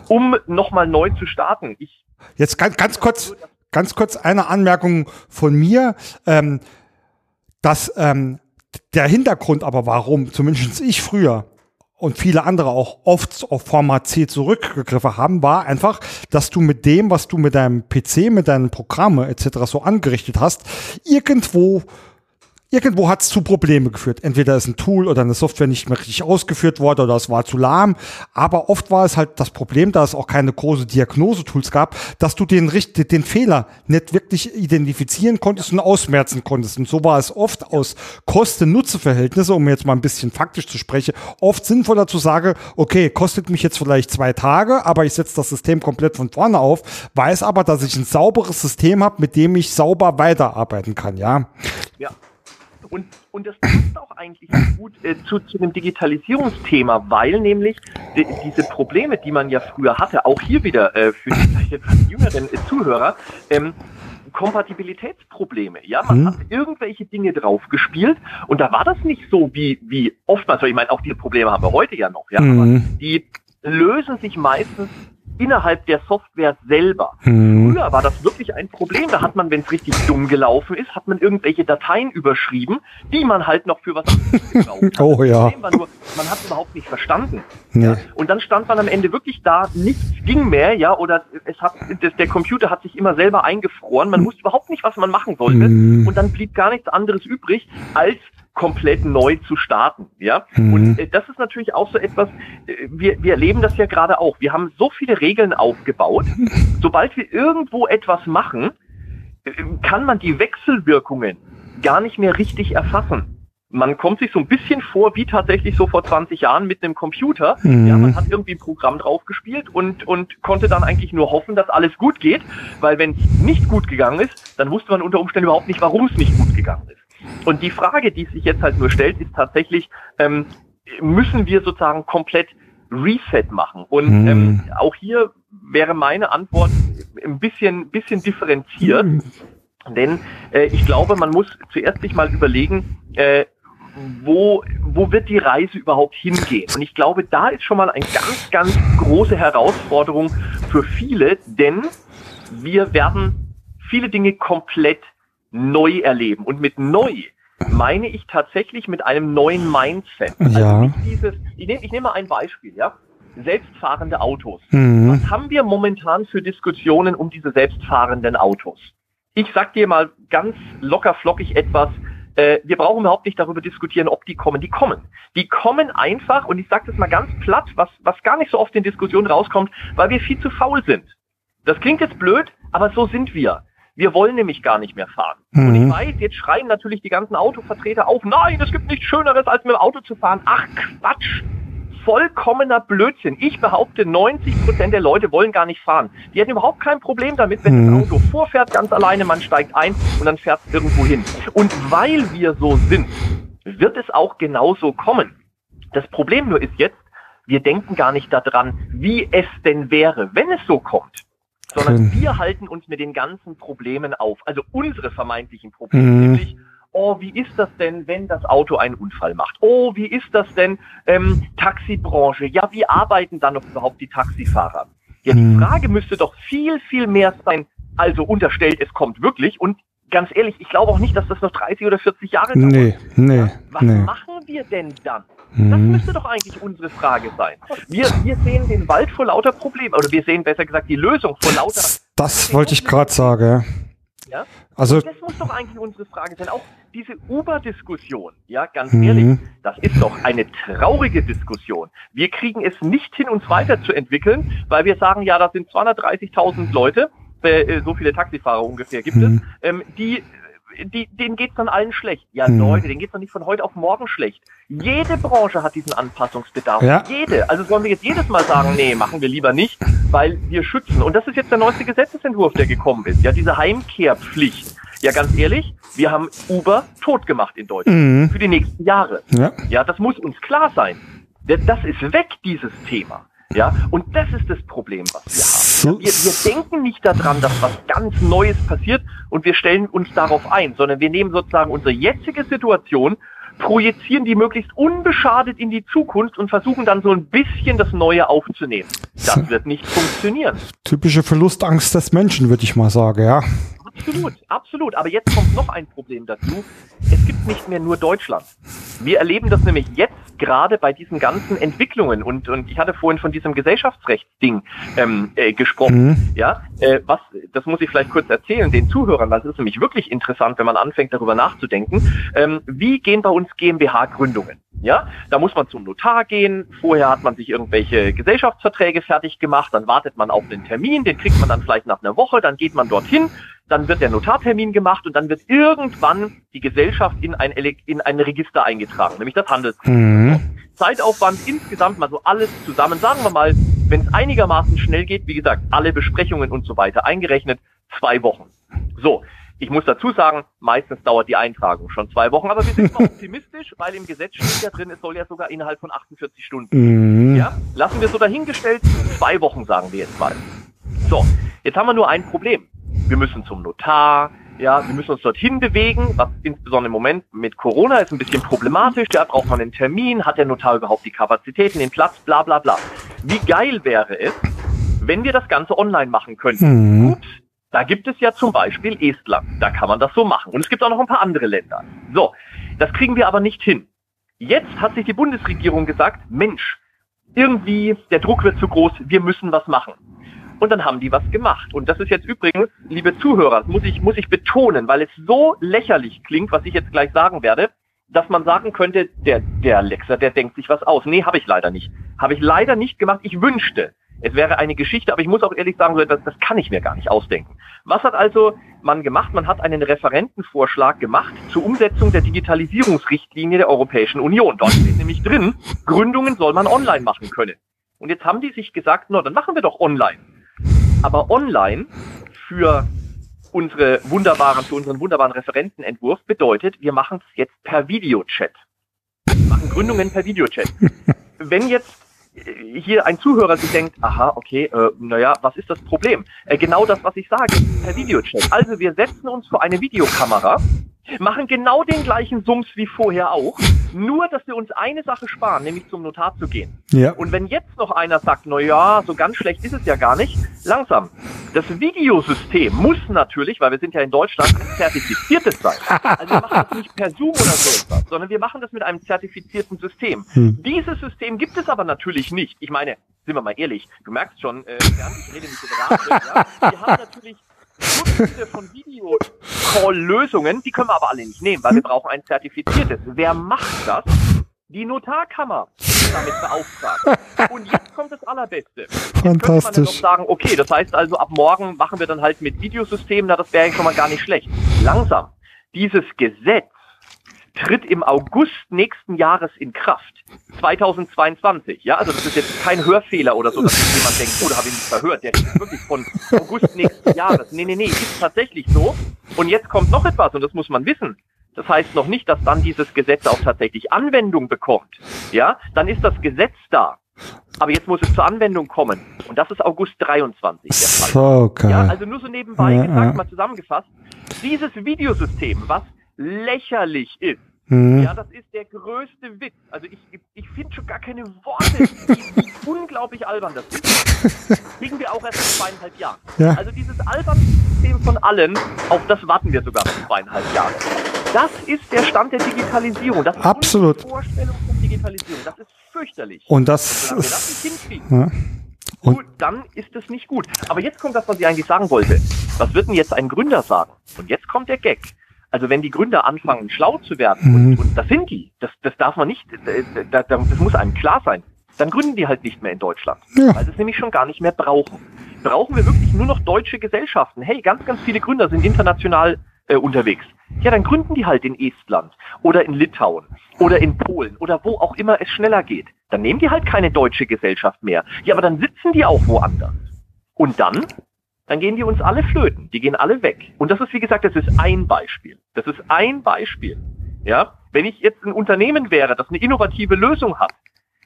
um nochmal neu zu starten. Ich jetzt ganz, ganz kurz, ganz kurz eine Anmerkung von mir, ähm, dass ähm, der Hintergrund aber warum, zumindest ich früher, und viele andere auch oft auf Format C zurückgegriffen haben, war einfach, dass du mit dem, was du mit deinem PC, mit deinen Programmen etc. so angerichtet hast, irgendwo irgendwo hat es zu Probleme geführt. Entweder ist ein Tool oder eine Software nicht mehr richtig ausgeführt worden oder es war zu lahm. Aber oft war es halt das Problem, da es auch keine große Diagnosetools gab, dass du den, den Fehler nicht wirklich identifizieren konntest und ausmerzen konntest. Und so war es oft aus Kosten-Nutze-Verhältnisse, um jetzt mal ein bisschen faktisch zu sprechen, oft sinnvoller zu sagen, okay, kostet mich jetzt vielleicht zwei Tage, aber ich setze das System komplett von vorne auf, weiß aber, dass ich ein sauberes System habe, mit dem ich sauber weiterarbeiten kann, ja. Ja. Und, und das passt auch eigentlich gut äh, zu, zu dem Digitalisierungsthema, weil nämlich die, diese Probleme, die man ja früher hatte, auch hier wieder äh, für die etwas jüngeren äh, Zuhörer, ähm, Kompatibilitätsprobleme. Ja, man hm. hat irgendwelche Dinge draufgespielt und da war das nicht so wie, wie oftmals, ich meine, auch diese Probleme haben wir heute ja noch, ja, hm. aber die lösen sich meistens innerhalb der Software selber. Hm. Früher war das wirklich ein Problem. Da hat man, wenn es richtig dumm gelaufen ist, hat man irgendwelche Dateien überschrieben, die man halt noch für was gebraucht hat. oh ja. war nur, man hat es überhaupt nicht verstanden. Nee. Ja. Und dann stand man am Ende wirklich da, nichts ging mehr, ja, oder es hat, das, der Computer hat sich immer selber eingefroren. Man wusste überhaupt nicht, was man machen sollte. Hm. Und dann blieb gar nichts anderes übrig, als komplett neu zu starten. Ja, mhm. und äh, das ist natürlich auch so etwas. Äh, wir, wir erleben das ja gerade auch. Wir haben so viele Regeln aufgebaut. Sobald wir irgendwo etwas machen, äh, kann man die Wechselwirkungen gar nicht mehr richtig erfassen. Man kommt sich so ein bisschen vor wie tatsächlich so vor 20 Jahren mit einem Computer. Mhm. Ja, man hat irgendwie ein Programm draufgespielt und, und konnte dann eigentlich nur hoffen, dass alles gut geht, weil wenn es nicht gut gegangen ist, dann wusste man unter Umständen überhaupt nicht, warum es nicht gut gegangen ist. Und die Frage, die sich jetzt halt nur stellt, ist tatsächlich, ähm, müssen wir sozusagen komplett Reset machen? Und hm. ähm, auch hier wäre meine Antwort ein bisschen, bisschen differenziert. Hm. Denn äh, ich glaube, man muss zuerst sich mal überlegen, äh, wo, wo wird die Reise überhaupt hingehen? Und ich glaube, da ist schon mal eine ganz, ganz große Herausforderung für viele, denn wir werden viele Dinge komplett neu erleben. Und mit neu meine ich tatsächlich mit einem neuen Mindset. Also ja. dieses, ich nehme ich nehm mal ein Beispiel, ja. Selbstfahrende Autos. Mhm. Was haben wir momentan für Diskussionen um diese selbstfahrenden Autos? Ich sag dir mal ganz locker flockig etwas, äh, wir brauchen überhaupt nicht darüber diskutieren, ob die kommen. Die kommen. Die kommen einfach, und ich sage das mal ganz platt, was, was gar nicht so oft in Diskussionen rauskommt, weil wir viel zu faul sind. Das klingt jetzt blöd, aber so sind wir. Wir wollen nämlich gar nicht mehr fahren. Mhm. Und ich weiß, jetzt schreien natürlich die ganzen Autovertreter auf, nein, es gibt nichts Schöneres, als mit dem Auto zu fahren. Ach Quatsch! vollkommener Blödsinn. Ich behaupte, 90 Prozent der Leute wollen gar nicht fahren. Die hätten überhaupt kein Problem damit, wenn Mhm. das Auto vorfährt, ganz alleine, man steigt ein und dann fährt es irgendwo hin. Und weil wir so sind, wird es auch genauso kommen. Das Problem nur ist jetzt, wir denken gar nicht daran, wie es denn wäre, wenn es so kommt. Sondern Schön. wir halten uns mit den ganzen Problemen auf. Also unsere vermeintlichen Probleme, Mhm. nämlich oh, wie ist das denn, wenn das Auto einen Unfall macht? Oh, wie ist das denn, ähm, Taxibranche? Ja, wie arbeiten dann noch überhaupt die Taxifahrer? Ja, die Hm. Frage müsste doch viel, viel mehr sein, also unterstellt, es kommt wirklich. Und ganz ehrlich, ich glaube auch nicht, dass das noch 30 oder 40 Jahre dauert. Nee, nee, Ja, was nee. machen wir denn dann? Das Mhm. müsste doch eigentlich unsere Frage sein. Wir, wir sehen den Wald vor lauter Problemen, oder wir sehen besser gesagt die Lösung vor lauter. Das wollte ich gerade sagen. Ja? Also, Das muss doch eigentlich unsere Frage sein. Auch diese Uber-Diskussion, ja, ganz Mhm. ehrlich, das ist doch eine traurige Diskussion. Wir kriegen es nicht hin, uns weiterzuentwickeln, weil wir sagen, ja, das sind 230.000 Leute, äh, so viele Taxifahrer ungefähr gibt Mhm. es, ähm, die die, denen geht's dann allen schlecht. Ja, Mhm. Leute, denen geht's doch nicht von heute auf morgen schlecht. Jede Branche hat diesen Anpassungsbedarf. Ja. Jede. Also sollen wir jetzt jedes Mal sagen, nee, machen wir lieber nicht, weil wir schützen. Und das ist jetzt der neueste Gesetzesentwurf, der gekommen ist. Ja, diese Heimkehrpflicht. Ja, ganz ehrlich, wir haben Uber tot gemacht in Deutschland. Mhm. Für die nächsten Jahre. ja. Ja, das muss uns klar sein. Das ist weg, dieses Thema. Ja, und das ist das Problem, was wir So-. Wir, wir denken nicht daran, dass was ganz Neues passiert und wir stellen uns darauf ein, sondern wir nehmen sozusagen unsere jetzige Situation, projizieren die möglichst unbeschadet in die Zukunft und versuchen dann so ein bisschen das Neue aufzunehmen. Das So. wird nicht funktionieren. Typische Verlustangst des Menschen, würde ich mal sagen, ja. Absolut, absolut. Aber jetzt kommt noch ein Problem dazu. Es gibt nicht mehr nur Deutschland. Wir erleben das nämlich jetzt gerade bei diesen ganzen Entwicklungen. Und, und ich hatte vorhin von diesem Gesellschaftsrechtsding ähm, äh, gesprochen. Mhm. Ja, äh, was, das muss ich vielleicht kurz erzählen, den Zuhörern, das ist nämlich wirklich interessant, wenn man anfängt, darüber nachzudenken. Ähm, wie gehen bei uns GmbH-Gründungen? Ja, da muss man zum Notar gehen. Vorher hat man sich irgendwelche Gesellschaftsverträge fertig gemacht. Dann wartet man auf den Termin. Den kriegt man dann vielleicht nach einer Woche. Dann geht man dorthin. Dann wird der Notartermin gemacht und dann wird irgendwann die Gesellschaft in ein, Ele- in ein Register eingetragen, nämlich das Handelsregister. Mhm. Zeitaufwand insgesamt mal so alles zusammen, sagen wir mal, wenn es einigermaßen schnell geht, wie gesagt, alle Besprechungen und so weiter eingerechnet, zwei Wochen. So, ich muss dazu sagen, meistens dauert die Eintragung schon zwei Wochen, aber wir sind mal optimistisch, weil im Gesetz steht ja drin, es soll ja sogar innerhalb von 48 Stunden. Mhm. Ja, lassen wir so dahingestellt, zwei Wochen sagen wir jetzt mal. So, jetzt haben wir nur ein Problem. Wir müssen zum Notar, ja, wir müssen uns dorthin bewegen, was insbesondere im Moment mit Corona ist ein bisschen problematisch. Da braucht man einen Termin, hat der Notar überhaupt die Kapazitäten, den Platz, bla bla bla. Wie geil wäre es, wenn wir das Ganze online machen könnten? Mhm. Ups, da gibt es ja zum Beispiel Estland, da kann man das so machen. Und es gibt auch noch ein paar andere Länder. So, das kriegen wir aber nicht hin. Jetzt hat sich die Bundesregierung gesagt, Mensch, irgendwie der Druck wird zu groß, wir müssen was machen. Und dann haben die was gemacht. Und das ist jetzt übrigens, liebe Zuhörer, das muss ich, muss ich betonen, weil es so lächerlich klingt, was ich jetzt gleich sagen werde, dass man sagen könnte, der, der Alexa, der denkt sich was aus. Nee, habe ich leider nicht. Habe ich leider nicht gemacht. Ich wünschte, es wäre eine Geschichte, aber ich muss auch ehrlich sagen, so etwas, das kann ich mir gar nicht ausdenken. Was hat also man gemacht? Man hat einen Referentenvorschlag gemacht zur Umsetzung der Digitalisierungsrichtlinie der Europäischen Union. Dort steht nämlich drin, Gründungen soll man online machen können. Und jetzt haben die sich gesagt, no, dann machen wir doch online. Aber online für unsere wunderbaren, für unseren wunderbaren Referentenentwurf bedeutet, wir machen es jetzt per Videochat. Wir machen Gründungen per Videochat. Wenn jetzt äh, hier ein Zuhörer sich denkt, aha, okay, äh, naja, was ist das Problem? Äh, genau das, was ich sage, per Videochat. Also wir setzen uns vor eine Videokamera, machen genau den gleichen Sums wie vorher auch, nur dass wir uns eine Sache sparen, nämlich zum Notar zu gehen. Ja. Und wenn jetzt noch einer sagt, na ja, so ganz schlecht ist es ja gar nicht, langsam. Das Videosystem muss natürlich, weil wir sind ja in Deutschland, ein zertifiziertes sein. Also wir machen das nicht per Zoom oder so etwas, sondern wir machen das mit einem zertifizierten System. Hm. Dieses System gibt es aber natürlich nicht. Ich meine, sind wir mal ehrlich, du merkst schon, äh, ich rede nicht in Rate, ja? Wir haben natürlich Dutzende von Video-Call-Lösungen, die können wir aber alle nicht nehmen, weil wir brauchen ein zertifiziertes. Wer macht das? Die Notarkammer damit beauftragt. Und jetzt kommt das Allerbeste. Jetzt könnte man Fantastisch. sagen, okay, das heißt also, ab morgen machen wir dann halt mit Videosystemen, na, das wäre ja schon mal gar nicht schlecht. Langsam. Dieses Gesetz tritt im August nächsten Jahres in Kraft. 2022. Ja, also das ist jetzt kein Hörfehler oder so, dass jemand denkt, oh, da habe ich nicht verhört. Der ist wirklich von August nächsten Jahres. Nee, nee, nee, ist tatsächlich so. Und jetzt kommt noch etwas und das muss man wissen. Das heißt noch nicht, dass dann dieses Gesetz auch tatsächlich Anwendung bekommt. Ja, dann ist das Gesetz da. Aber jetzt muss es zur Anwendung kommen. Und das ist August 23 der Fall. So, okay. Ja, also nur so nebenbei Ja, gesagt, ja. mal zusammengefasst. Dieses Videosystem, was lächerlich ist, Mhm. ja, das ist der größte Witz. Also ich, ich finde schon gar keine Worte, wie, wie unglaublich albern das ist. Kriegen wir auch erst in zweieinhalb Jahren. Ja. Also dieses albernste System von allen, auf das warten wir sogar zweieinhalb Jahre. Das ist der Stand der Digitalisierung. Das ist Absolut. unsere Vorstellung von Digitalisierung. Das ist fürchterlich. Und das wir das ist, nicht hinkriegen, ja. Und- gut, dann ist es nicht gut. Aber jetzt kommt das, was ich eigentlich sagen wollte. Was wird denn jetzt ein Gründer sagen? Und jetzt kommt der Gag. Also wenn die Gründer anfangen, schlau zu werden, Mhm. und, und das sind die, das, das darf man nicht, äh, da- da- das muss einem klar sein, dann gründen die halt nicht mehr in Deutschland. Ja. Weil sie es nämlich schon gar nicht mehr brauchen. Brauchen wir wirklich nur noch deutsche Gesellschaften? Hey, ganz, ganz viele Gründer sind international äh, unterwegs. Ja, dann gründen die halt in Estland oder in Litauen oder in Polen oder wo auch immer es schneller geht. Dann nehmen die halt keine deutsche Gesellschaft mehr. Ja, aber dann sitzen die auch woanders. Und dann? Dann gehen die uns alle flöten. Die gehen alle weg. Und das ist, wie gesagt, das ist ein Beispiel. Das ist ein Beispiel. Ja, wenn ich jetzt ein Unternehmen wäre, das eine innovative Lösung hat,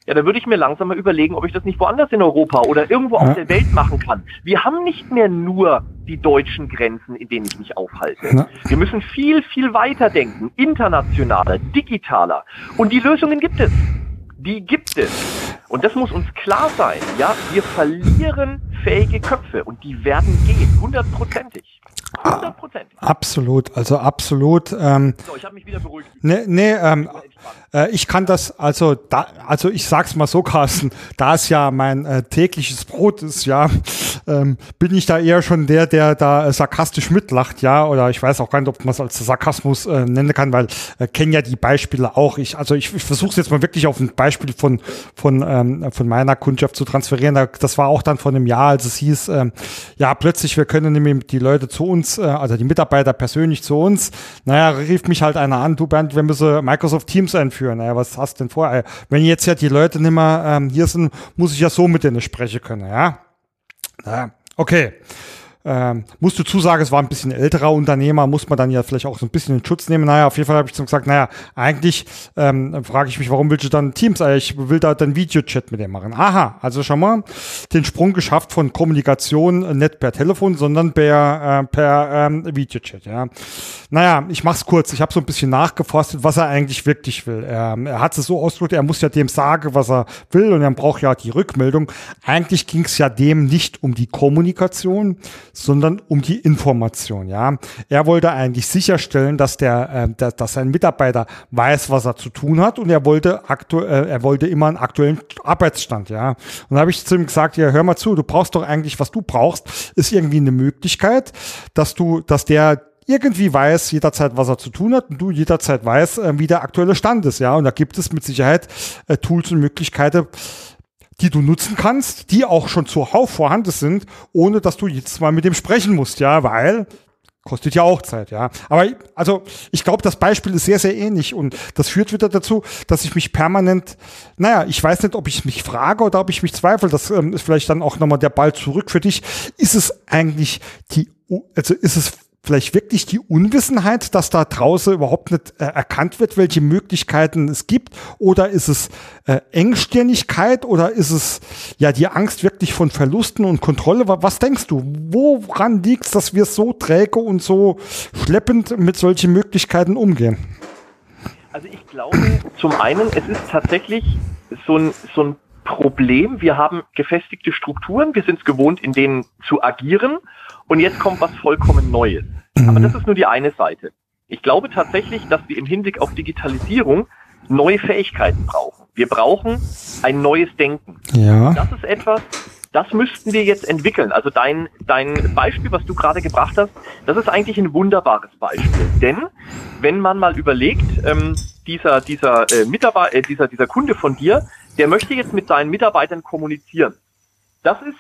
ja, dann würde ich mir langsam mal überlegen, ob ich das nicht woanders in Europa oder irgendwo Ja. auf der Welt machen kann. Wir haben nicht mehr nur die deutschen Grenzen, in denen ich mich aufhalte. Ja. Wir müssen viel, viel weiter denken, internationaler, digitaler. Und die Lösungen gibt es. Die gibt es. Und das muss uns klar sein. Ja, wir verlieren fähige Köpfe und die werden gehen, hundertprozentig. Hundertprozentig. absolut, also absolut. Ähm, So, ich habe mich wieder beruhigt. nee, nee, ähm. Äh, ich kann das, also da, also ich sag's mal so, Carsten, da es ja mein äh, tägliches Brot ist, ja, ähm, bin ich da eher schon der, der da äh, sarkastisch mitlacht, ja, oder ich weiß auch gar nicht, ob man es als Sarkasmus äh, nennen kann, weil äh, kenne ja die Beispiele auch. Ich, also ich, ich versuche es jetzt mal wirklich auf ein Beispiel von von ähm, von meiner Kundschaft zu transferieren. Da, das war auch dann vor einem Jahr, als es hieß, ähm, ja plötzlich wir können nämlich die Leute zu uns, äh, also die Mitarbeiter persönlich zu uns. Naja, rief mich halt einer an, du Bernd, wir müssen Microsoft Teams einführen. Naja, was hast denn vor? Ey? Wenn jetzt ja die Leute nicht mehr ähm, hier sind, muss ich ja so mit denen sprechen können, ja. Ja, okay. Ähm, musst du zusagen, es war ein bisschen älterer Unternehmer, muss man dann ja vielleicht auch so ein bisschen in Schutz nehmen. Naja, auf jeden Fall habe ich dann gesagt, naja, eigentlich ähm, frage ich mich, warum willst du dann Teams? Äh, Ich will da dann Videochat mit dem machen. Aha, also schon mal den Sprung geschafft von Kommunikation äh, nicht per Telefon, sondern per, äh, per ähm, Videochat, ja. Naja, ich mach's kurz. Ich habe so ein bisschen nachgeforstet, was er eigentlich wirklich will. Er, er hat es so ausgedrückt, er muss ja dem sagen, was er will und er braucht ja die Rückmeldung. Eigentlich ging es ja dem nicht um die Kommunikation, sondern um die Information, ja. Er wollte eigentlich sicherstellen, dass der, äh, dass, dass sein Mitarbeiter weiß, was er zu tun hat und er wollte aktuell, äh, er wollte immer einen aktuellen Arbeitsstand, ja. Und da habe ich zu ihm gesagt, ja, hör mal zu, du brauchst doch eigentlich, was du brauchst, ist irgendwie eine Möglichkeit, dass du, dass der irgendwie weiß jederzeit, was er zu tun hat und du jederzeit weiß, äh, wie der aktuelle Stand ist, ja. Und da gibt es mit Sicherheit äh, Tools und Möglichkeiten, die du nutzen kannst, die auch schon zuhauf vorhanden sind, ohne dass du jetzt mal mit dem sprechen musst, ja, weil kostet ja auch Zeit, ja. Aber also ich glaube, das Beispiel ist sehr, sehr ähnlich und das führt wieder dazu, dass ich mich permanent, naja, ich weiß nicht, ob ich mich frage oder ob ich mich zweifle. Das ähm, ist vielleicht dann auch nochmal der Ball zurück für dich. Ist es eigentlich die, also ist es vielleicht wirklich die Unwissenheit, dass da draußen überhaupt nicht äh, erkannt wird, welche Möglichkeiten es gibt? Oder ist es äh, Engstirnigkeit oder ist es ja die Angst wirklich von Verlusten und Kontrolle? Wa- Was denkst du? Woran liegt es, dass wir so träge und so schleppend mit solchen Möglichkeiten umgehen? Also ich glaube, zum einen, es ist tatsächlich so ein, so ein Problem. Wir haben gefestigte Strukturen, wir sind es gewohnt, in denen zu agieren und jetzt kommt was vollkommen Neues. Aber das ist nur die eine Seite. Ich glaube tatsächlich, dass wir im Hinblick auf Digitalisierung neue Fähigkeiten brauchen. Wir brauchen ein neues Denken. Ja. Das ist etwas, das müssten wir jetzt entwickeln. Also dein, dein Beispiel, was du gerade gebracht hast, das ist eigentlich ein wunderbares Beispiel. Denn wenn man mal überlegt, ähm, dieser, dieser, äh, Mitarbeiter, äh, dieser, dieser Kunde von dir, der möchte jetzt mit seinen Mitarbeitern kommunizieren. Das ist,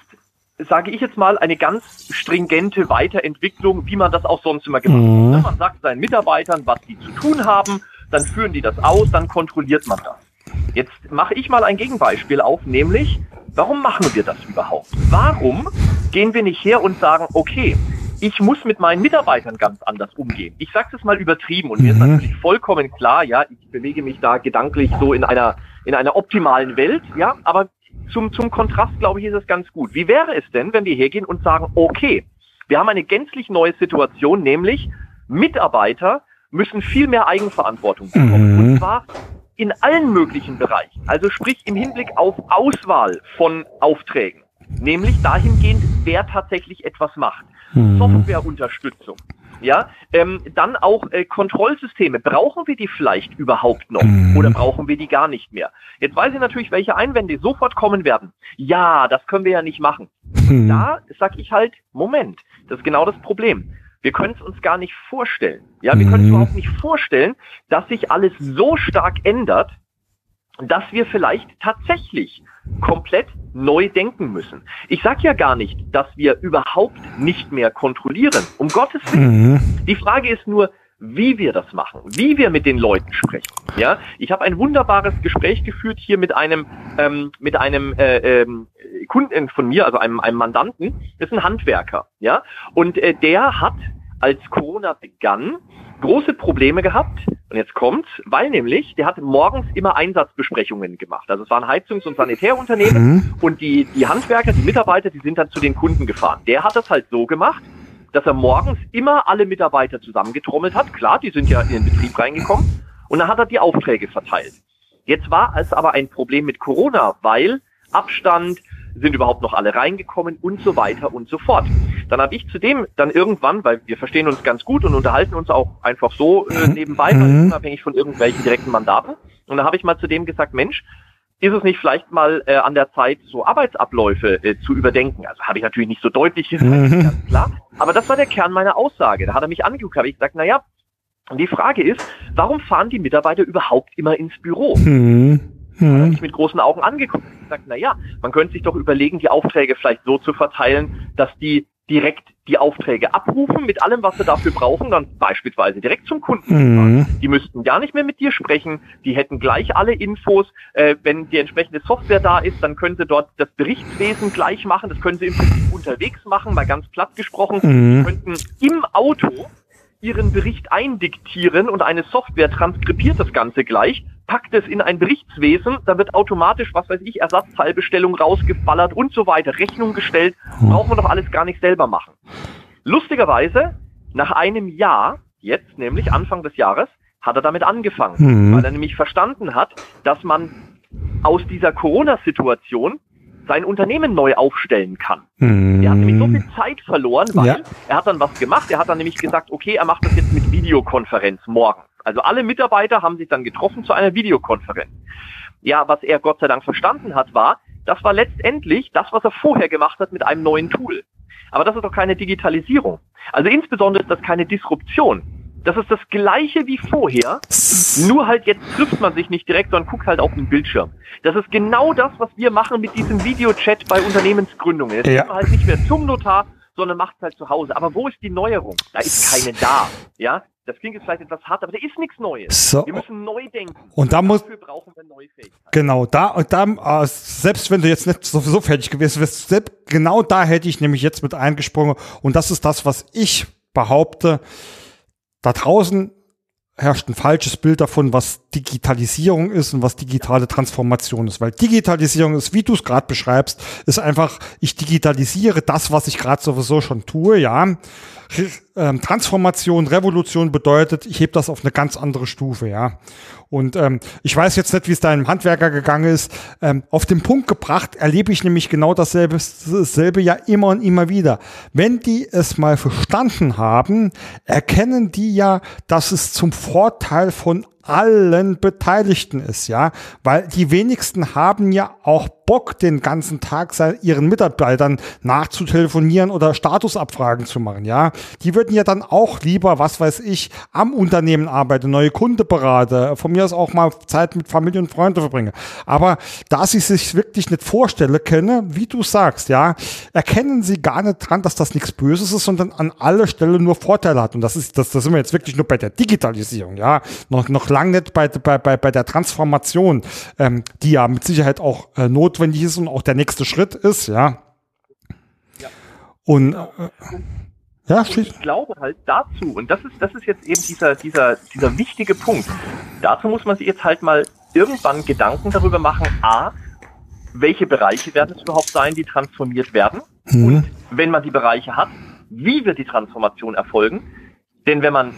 sage ich jetzt mal, eine ganz stringente Weiterentwicklung, wie man das auch sonst immer gemacht Mhm. hat. Ne? Man sagt seinen Mitarbeitern, was die zu tun haben. dann führen die das aus, dann kontrolliert man das. Jetzt mache ich mal ein Gegenbeispiel auf, nämlich, warum machen wir das überhaupt? Warum gehen wir nicht her und sagen, okay, ich muss mit meinen Mitarbeitern ganz anders umgehen. Ich sage es mal übertrieben und mir ist Mhm. natürlich vollkommen klar, ja, ich bewege mich da gedanklich so in einer in einer optimalen Welt, ja, aber zum zum Kontrast glaube ich ist es ganz gut. Wie wäre es denn, wenn wir hergehen und sagen, okay, wir haben eine gänzlich neue Situation, nämlich Mitarbeiter müssen viel mehr Eigenverantwortung bekommen Mhm. und zwar in allen möglichen Bereichen. Also sprich im Hinblick auf Auswahl von Aufträgen, nämlich dahingehend, wer tatsächlich etwas macht. Mhm. Softwareunterstützung. Ja, ähm, dann auch äh, Kontrollsysteme. Brauchen wir die vielleicht überhaupt noch Mhm. oder brauchen wir die gar nicht mehr? Jetzt weiß ich natürlich, welche Einwände sofort kommen werden. Ja, das können wir ja nicht machen. Hm. Da sag ich halt, Moment, das ist genau das Problem. Wir können es uns gar nicht vorstellen. Ja, wir können es Mhm. überhaupt nicht vorstellen, dass sich alles so stark ändert, dass wir vielleicht tatsächlich komplett neu denken müssen. Ich sage ja gar nicht, dass wir überhaupt nicht mehr kontrollieren. Um Gottes Willen. Mhm. Die Frage ist nur, wie wir das machen, wie wir mit den Leuten sprechen. Ja, ich habe ein wunderbares Gespräch geführt hier mit einem ähm, mit einem äh, ähm, Kunden von mir, also einem, einem Mandanten. Das ist ein Handwerker. Ja, und äh, der hat als Corona begann große Probleme gehabt. Und jetzt kommt's, weil nämlich der hat morgens immer Einsatzbesprechungen gemacht. Also es waren Heizungs- und Sanitärunternehmen Mhm. und die, die Handwerker, die Mitarbeiter, die sind dann zu den Kunden gefahren. Der hat das halt so gemacht, dass er morgens immer alle Mitarbeiter zusammengetrommelt hat. Klar, die sind ja in den Betrieb reingekommen. Und dann hat er die Aufträge verteilt. Jetzt war es aber ein Problem mit Corona, weil Abstand, sind überhaupt noch alle reingekommen und so weiter und so fort. Dann habe ich zudem dann irgendwann, weil wir verstehen uns ganz gut und unterhalten uns auch einfach so äh, nebenbei, weil Mhm. unabhängig von irgendwelchen direkten Mandaten. Und da habe ich mal zu dem gesagt, Mensch, ist es nicht vielleicht mal äh, an der Zeit, so Arbeitsabläufe äh, zu überdenken? Also habe ich natürlich nicht so deutlich gesagt, Mhm. ganz klar. Aber das war der Kern meiner Aussage. Da hat er mich angeguckt, habe ich gesagt, na ja, und die Frage ist, warum fahren die Mitarbeiter überhaupt immer ins Büro? Mhm. Hat Mhm. mich mit großen Augen angeguckt und gesagt, na ja, man könnte sich doch überlegen, die Aufträge vielleicht so zu verteilen, dass die direkt die Aufträge abrufen mit allem, was sie dafür brauchen, dann beispielsweise direkt zum Kunden. Mhm. Die müssten gar nicht mehr mit dir sprechen, die hätten gleich alle Infos. Äh, wenn die entsprechende Software da ist, dann können sie dort das Berichtswesen gleich machen, das können sie im Prinzip unterwegs machen, mal ganz platt gesprochen. Mhm. könnten im Auto ihren Bericht eindiktieren und eine Software transkribiert das Ganze gleich, packt es in ein Berichtswesen, da wird automatisch, was weiß ich, Ersatzteilbestellung rausgeballert und so weiter, Rechnung gestellt, brauchen wir doch alles gar nicht selber machen. Lustigerweise, nach einem Jahr, jetzt nämlich Anfang des Jahres, hat er damit angefangen, Mhm. weil er nämlich verstanden hat, dass man aus dieser Corona-Situation sein Unternehmen neu aufstellen kann. Mhm. Er hat nämlich so viel Zeit verloren, weil Ja. er hat dann was gemacht. Er hat dann nämlich gesagt, okay, er macht das jetzt mit Videokonferenz morgen. Also alle Mitarbeiter haben sich dann getroffen zu einer Videokonferenz. Ja, was er Gott sei Dank verstanden hat, war, das war letztendlich das, was er vorher gemacht hat mit einem neuen Tool. Aber das ist doch keine Digitalisierung. Also insbesondere ist das keine Disruption. Das ist das gleiche wie vorher, nur halt jetzt trifft man sich nicht direkt, sondern guckt halt auf den Bildschirm. Das ist genau das, was wir machen mit diesem Videochat bei Unternehmensgründungen. Jetzt Ja. geht man halt nicht mehr zum Notar, sondern macht es halt zu Hause. Aber wo ist die Neuerung? Da ist keine da. Ja, das klingt jetzt vielleicht etwas hart, aber da ist nichts Neues. So. Wir müssen neu denken. Und da muss, Dafür brauchen wir neue Fähigkeiten. Genau, da und da, äh, selbst wenn du jetzt nicht sowieso fertig gewesen wärst, genau da hätte ich nämlich jetzt mit eingesprungen. Und das ist das, was ich behaupte. Da draußen herrscht ein falsches Bild davon, was Digitalisierung ist und was digitale Transformation ist. Weil Digitalisierung ist, wie du es gerade beschreibst, ist einfach, ich digitalisiere das, was ich gerade sowieso schon tue, ja. Ähm, Transformation, Revolution bedeutet, ich hebe das auf eine ganz andere Stufe, ja. Und ähm, ich weiß jetzt nicht, wie es deinem Handwerker gegangen ist. Ähm, auf den Punkt gebracht erlebe ich nämlich genau dasselbe, dasselbe ja immer und immer wieder. Wenn die es mal verstanden haben, erkennen die ja, dass es zum Vorteil von allen Beteiligten ist, ja, weil die wenigsten haben ja auch Bock, den ganzen Tag ihren Mitarbeitern nachzutelefonieren oder Statusabfragen zu machen, ja. Die würden ja dann auch lieber, was weiß ich, am Unternehmen arbeiten, neue Kunde berate, von mir aus auch mal Zeit mit Familie und Freunden verbringe. Aber da sie sich wirklich nicht vorstellen können, wie du sagst, ja, erkennen sie gar nicht dran, dass das nichts Böses ist, sondern an alle Stellen nur Vorteile hat. Und das ist, das, das sind wir jetzt wirklich nur bei der Digitalisierung, ja. Noch, noch lange nicht bei, bei, bei, bei der Transformation, ähm, die ja mit Sicherheit auch äh, notwendig ist und auch der nächste Schritt ist, ja. ja. Und äh, ja, und ich glaube halt dazu, und das ist, das ist jetzt eben dieser, dieser, dieser wichtige Punkt. Dazu muss man sich jetzt halt mal irgendwann Gedanken darüber machen, A, welche Bereiche werden es überhaupt sein, die transformiert werden? Mhm. Und wenn man die Bereiche hat, wie wird die Transformation erfolgen? Denn wenn man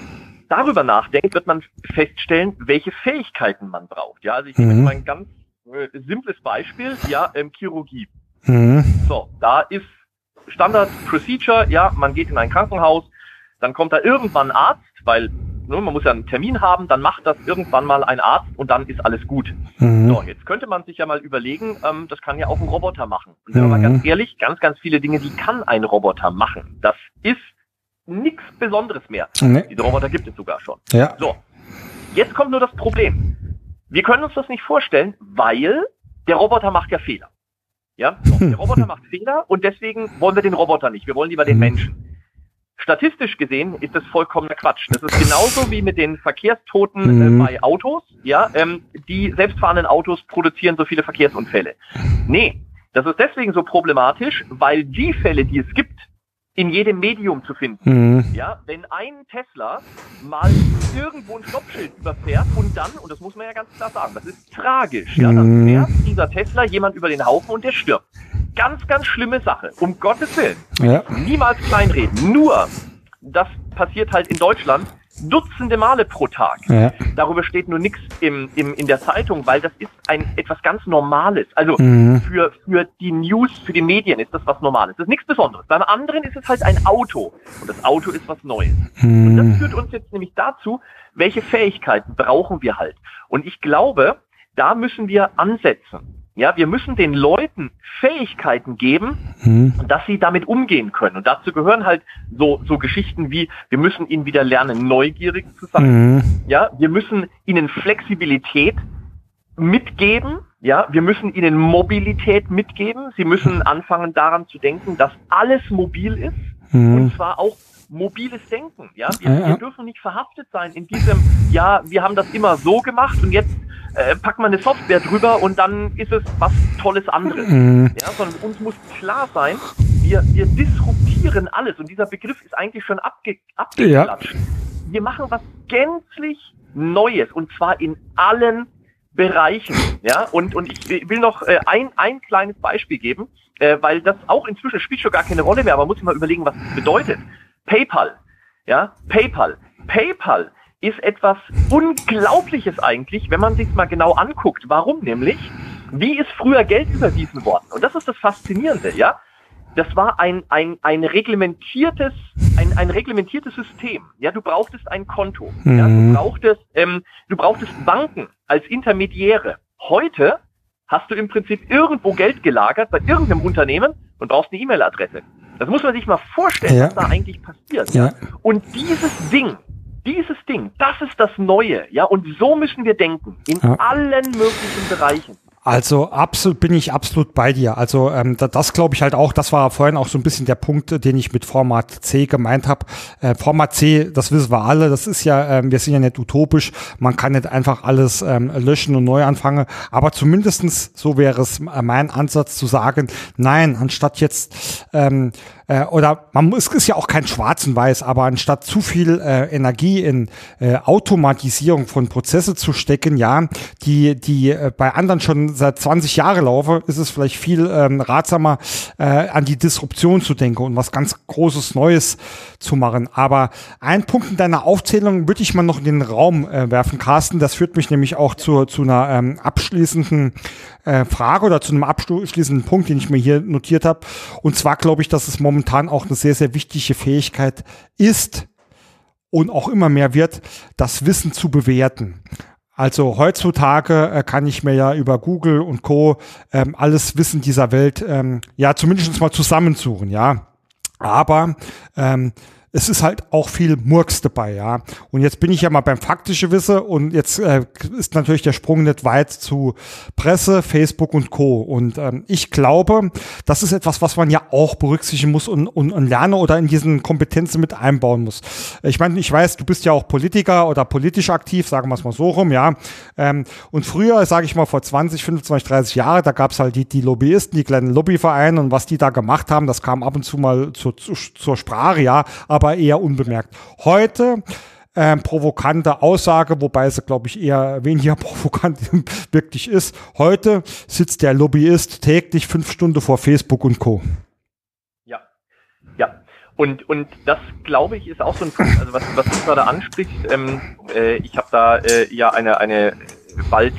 darüber nachdenkt, wird man feststellen, welche Fähigkeiten man braucht. Ja, also ich nehme mhm. mal ein ganz äh, simples Beispiel, ja, ähm, Chirurgie. Mhm. So, da ist Standard Procedure, ja, man geht in ein Krankenhaus, dann kommt da irgendwann ein Arzt, weil ne, man muss ja einen Termin haben, dann macht das irgendwann mal ein Arzt und dann ist alles gut. Mhm. So, jetzt könnte man sich ja mal überlegen, ähm, das kann ja auch ein Roboter machen. Und wenn mhm. man ganz ehrlich, ganz, ganz viele Dinge, die kann ein Roboter machen. Das ist nichts Besonderes mehr. Nee. Diese Roboter gibt es sogar schon. Ja. So, jetzt kommt nur das Problem. Wir können uns das nicht vorstellen, weil der Roboter macht ja Fehler. Ja, so, der Roboter macht Fehler und deswegen wollen wir den Roboter nicht. Wir wollen lieber den mhm. Menschen. Statistisch gesehen ist das vollkommener Quatsch. Das ist genauso wie mit den Verkehrstoten äh, mhm. bei Autos. Ja, ähm, die selbstfahrenden Autos produzieren so viele Verkehrsunfälle. Nee, das ist deswegen so problematisch, weil die Fälle, die es gibt, in jedem Medium zu finden. Mhm. Ja, wenn ein Tesla mal irgendwo ein Stoppschild überfährt und dann, und das muss man ja ganz klar sagen, das ist tragisch, ja, dann mhm. fährt dieser Tesla jemand über den Haufen und der stirbt. Ganz, ganz schlimme Sache. Um Gottes Willen. Ja. Niemals kleinreden. Nur, das passiert halt in Deutschland Dutzende Male pro Tag. Ja. Darüber steht nur nichts im, im, in der Zeitung, weil das ist ein etwas ganz Normales. Also mhm. für, für die News, für die Medien ist das was Normales. Das ist nichts Besonderes. Beim anderen ist es halt ein Auto. Und das Auto ist was Neues. Mhm. Und das führt uns jetzt nämlich dazu, welche Fähigkeiten brauchen wir halt. Und ich glaube, da müssen wir ansetzen. Ja, wir müssen den Leuten Fähigkeiten geben, mhm. dass sie damit umgehen können. Und dazu gehören halt so, so Geschichten wie, wir müssen ihnen wieder lernen, neugierig zu sein. Mhm. Ja, wir müssen ihnen Flexibilität mitgeben. Ja, wir müssen ihnen Mobilität mitgeben. Sie müssen anfangen daran zu denken, dass alles mobil ist. Mhm. Und zwar auch mobiles Denken. Ja, wir, ja, ja. wir dürfen nicht verhaftet sein in diesem, ja, wir haben das immer so gemacht und jetzt äh, packt man eine Software drüber und dann ist es was Tolles anderes. Mhm. Ja, sondern uns muss klar sein, wir, wir disruptieren alles und dieser Begriff ist eigentlich schon abge, abgeklatscht. Ja. Wir machen was gänzlich Neues und zwar in allen Bereichen. Ja, und, und ich will noch äh, ein, ein kleines Beispiel geben, äh, weil das auch inzwischen spielt schon gar keine Rolle mehr, aber man muss sich mal überlegen, was das bedeutet. PayPal. Ja, PayPal. PayPal ist etwas Unglaubliches eigentlich, wenn man sich mal genau anguckt. Warum nämlich? Wie ist früher Geld überwiesen worden? Und das ist das Faszinierende, ja? Das war ein, ein, ein reglementiertes, ein, ein reglementiertes System. Ja, du brauchtest ein Konto. Mhm. Ja, du mhm. brauchtest, ähm, du brauchtest Banken als Intermediäre. Heute hast du im Prinzip irgendwo Geld gelagert bei irgendeinem Unternehmen und brauchst eine E-Mail-Adresse. Das muss man sich mal vorstellen, ja. was da eigentlich passiert. Ja. Und dieses Ding, dieses Ding, das ist das Neue, ja, und so müssen wir denken, in ja. allen möglichen Bereichen. Also absolut bin ich absolut bei dir. Also ähm, das, das glaube ich halt auch. Das war vorhin auch so ein bisschen der Punkt, den ich mit Format C gemeint habe. Äh, Format C, das wissen wir alle. Das ist ja, ähm, wir sind ja nicht utopisch. Man kann nicht einfach alles ähm, löschen und neu anfangen. Aber zumindestens so wäre es mein Ansatz zu sagen, nein, anstatt jetzt ähm, äh, oder man es ist ja auch kein Schwarz und Weiß, aber anstatt zu viel äh, Energie in äh, Automatisierung von Prozesse zu stecken, ja, die die äh, bei anderen schon seit 20 Jahren laufen, ist es vielleicht viel ähm, ratsamer äh, an die Disruption zu denken und was ganz Großes Neues zu machen. Aber ein Punkt in deiner Aufzählung würde ich mal noch in den Raum äh, werfen, Carsten. Das führt mich nämlich auch zu, zu einer ähm, abschließenden äh, Frage oder zu einem abschließenden Punkt, den ich mir hier notiert habe. Und zwar glaube ich, dass es momentan auch eine sehr, sehr wichtige Fähigkeit ist und auch immer mehr wird, das Wissen zu bewerten. Also heutzutage äh, kann ich mir ja über Google und Co. Ähm, alles Wissen dieser Welt ähm, ja zumindest mal zusammensuchen, ja. Aber ähm, es ist halt auch viel Murks dabei, ja. Und jetzt bin ich ja mal beim faktischen Wisse und jetzt äh, ist natürlich der Sprung nicht weit zu Presse, Facebook und Co. Und ähm, ich glaube, das ist etwas, was man ja auch berücksichtigen muss und, und, und lernen oder in diesen Kompetenzen mit einbauen muss. Ich meine, ich weiß, du bist ja auch Politiker oder politisch aktiv, sagen wir es mal so rum, ja. Ähm, und früher, sage ich mal, vor 20, 25, 30 Jahren, da gab es halt die, die Lobbyisten, die kleinen Lobbyvereine und was die da gemacht haben, das kam ab und zu mal zu, zu, zur Sprache, ja, aber eher unbemerkt. Heute ähm, provokante Aussage, wobei sie, glaube ich, eher weniger provokant wirklich ist. Heute sitzt der Lobbyist täglich fünf Stunden vor Facebook und Co. Ja, ja. Und, und das, glaube ich, ist auch so ein Punkt, also was, was du gerade ansprichst. Ähm, äh, ich habe da äh, ja eine, eine bald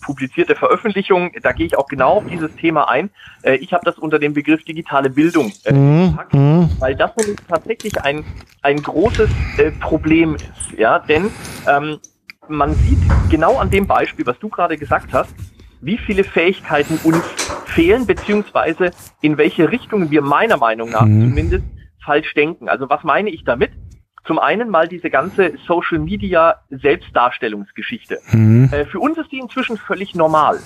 publizierte Veröffentlichung, da gehe ich auch genau auf dieses Thema ein. Äh, ich habe das unter dem Begriff digitale Bildung äh, mhm. gepackt, mhm. weil das nämlich tatsächlich ein, ein großes äh, Problem ist. Ja, denn ähm, man sieht genau an dem Beispiel, was du gerade gesagt hast, wie viele Fähigkeiten uns fehlen, beziehungsweise in welche Richtung wir meiner Meinung nach mhm. zumindest falsch denken. Also was meine ich damit? Zum einen mal diese ganze Social Media Selbstdarstellungsgeschichte. Mhm. Äh, für uns ist die inzwischen völlig normal.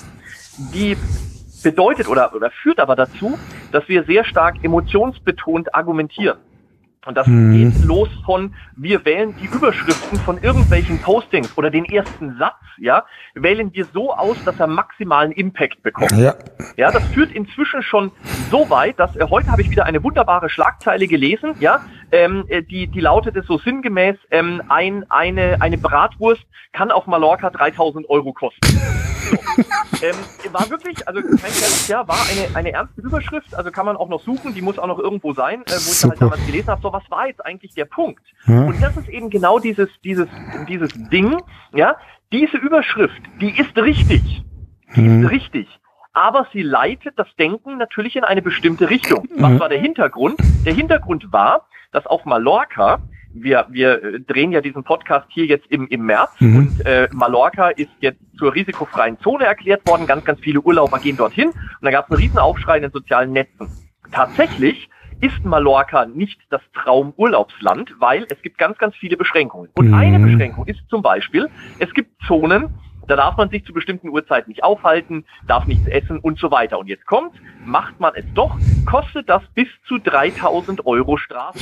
Die bedeutet oder, oder führt aber dazu, dass wir sehr stark emotionsbetont argumentieren. Und das hm. geht los von, wir wählen die Überschriften von irgendwelchen Postings oder den ersten Satz, ja, wählen wir so aus, dass er maximalen Impact bekommt. Ja, ja das führt inzwischen schon so weit, dass äh, heute habe ich wieder eine wunderbare Schlagzeile gelesen, ja, ähm, äh, die, die lautete so sinngemäß, ähm, ein, eine, eine Bratwurst kann auf Mallorca 3000 Euro kosten. So. Ähm, war wirklich, also kein Scherz, ja, war eine, eine ernste Überschrift, also kann man auch noch suchen, die muss auch noch irgendwo sein, äh, wo ich halt damals gelesen habe, so was war jetzt eigentlich der Punkt? Ja. Und das ist eben genau dieses, dieses, dieses Ding, ja, diese Überschrift, die ist richtig. Die mhm. ist richtig. Aber sie leitet das Denken natürlich in eine bestimmte Richtung. Was mhm. war der Hintergrund? Der Hintergrund war, dass auf Mallorca wir, wir äh, drehen ja diesen Podcast hier jetzt im, im März mhm. und äh, Mallorca ist jetzt zur risikofreien Zone erklärt worden. Ganz, ganz viele Urlauber gehen dorthin und da gab es einen Riesenaufschrei in den sozialen Netzen. Tatsächlich ist Mallorca nicht das Traumurlaubsland, weil es gibt ganz, ganz viele Beschränkungen. Und mhm. eine Beschränkung ist zum Beispiel, es gibt Zonen, da darf man sich zu bestimmten Uhrzeiten nicht aufhalten, darf nichts essen und so weiter. Und jetzt kommt, macht man es doch, kostet das bis zu 3000 Euro Strafe.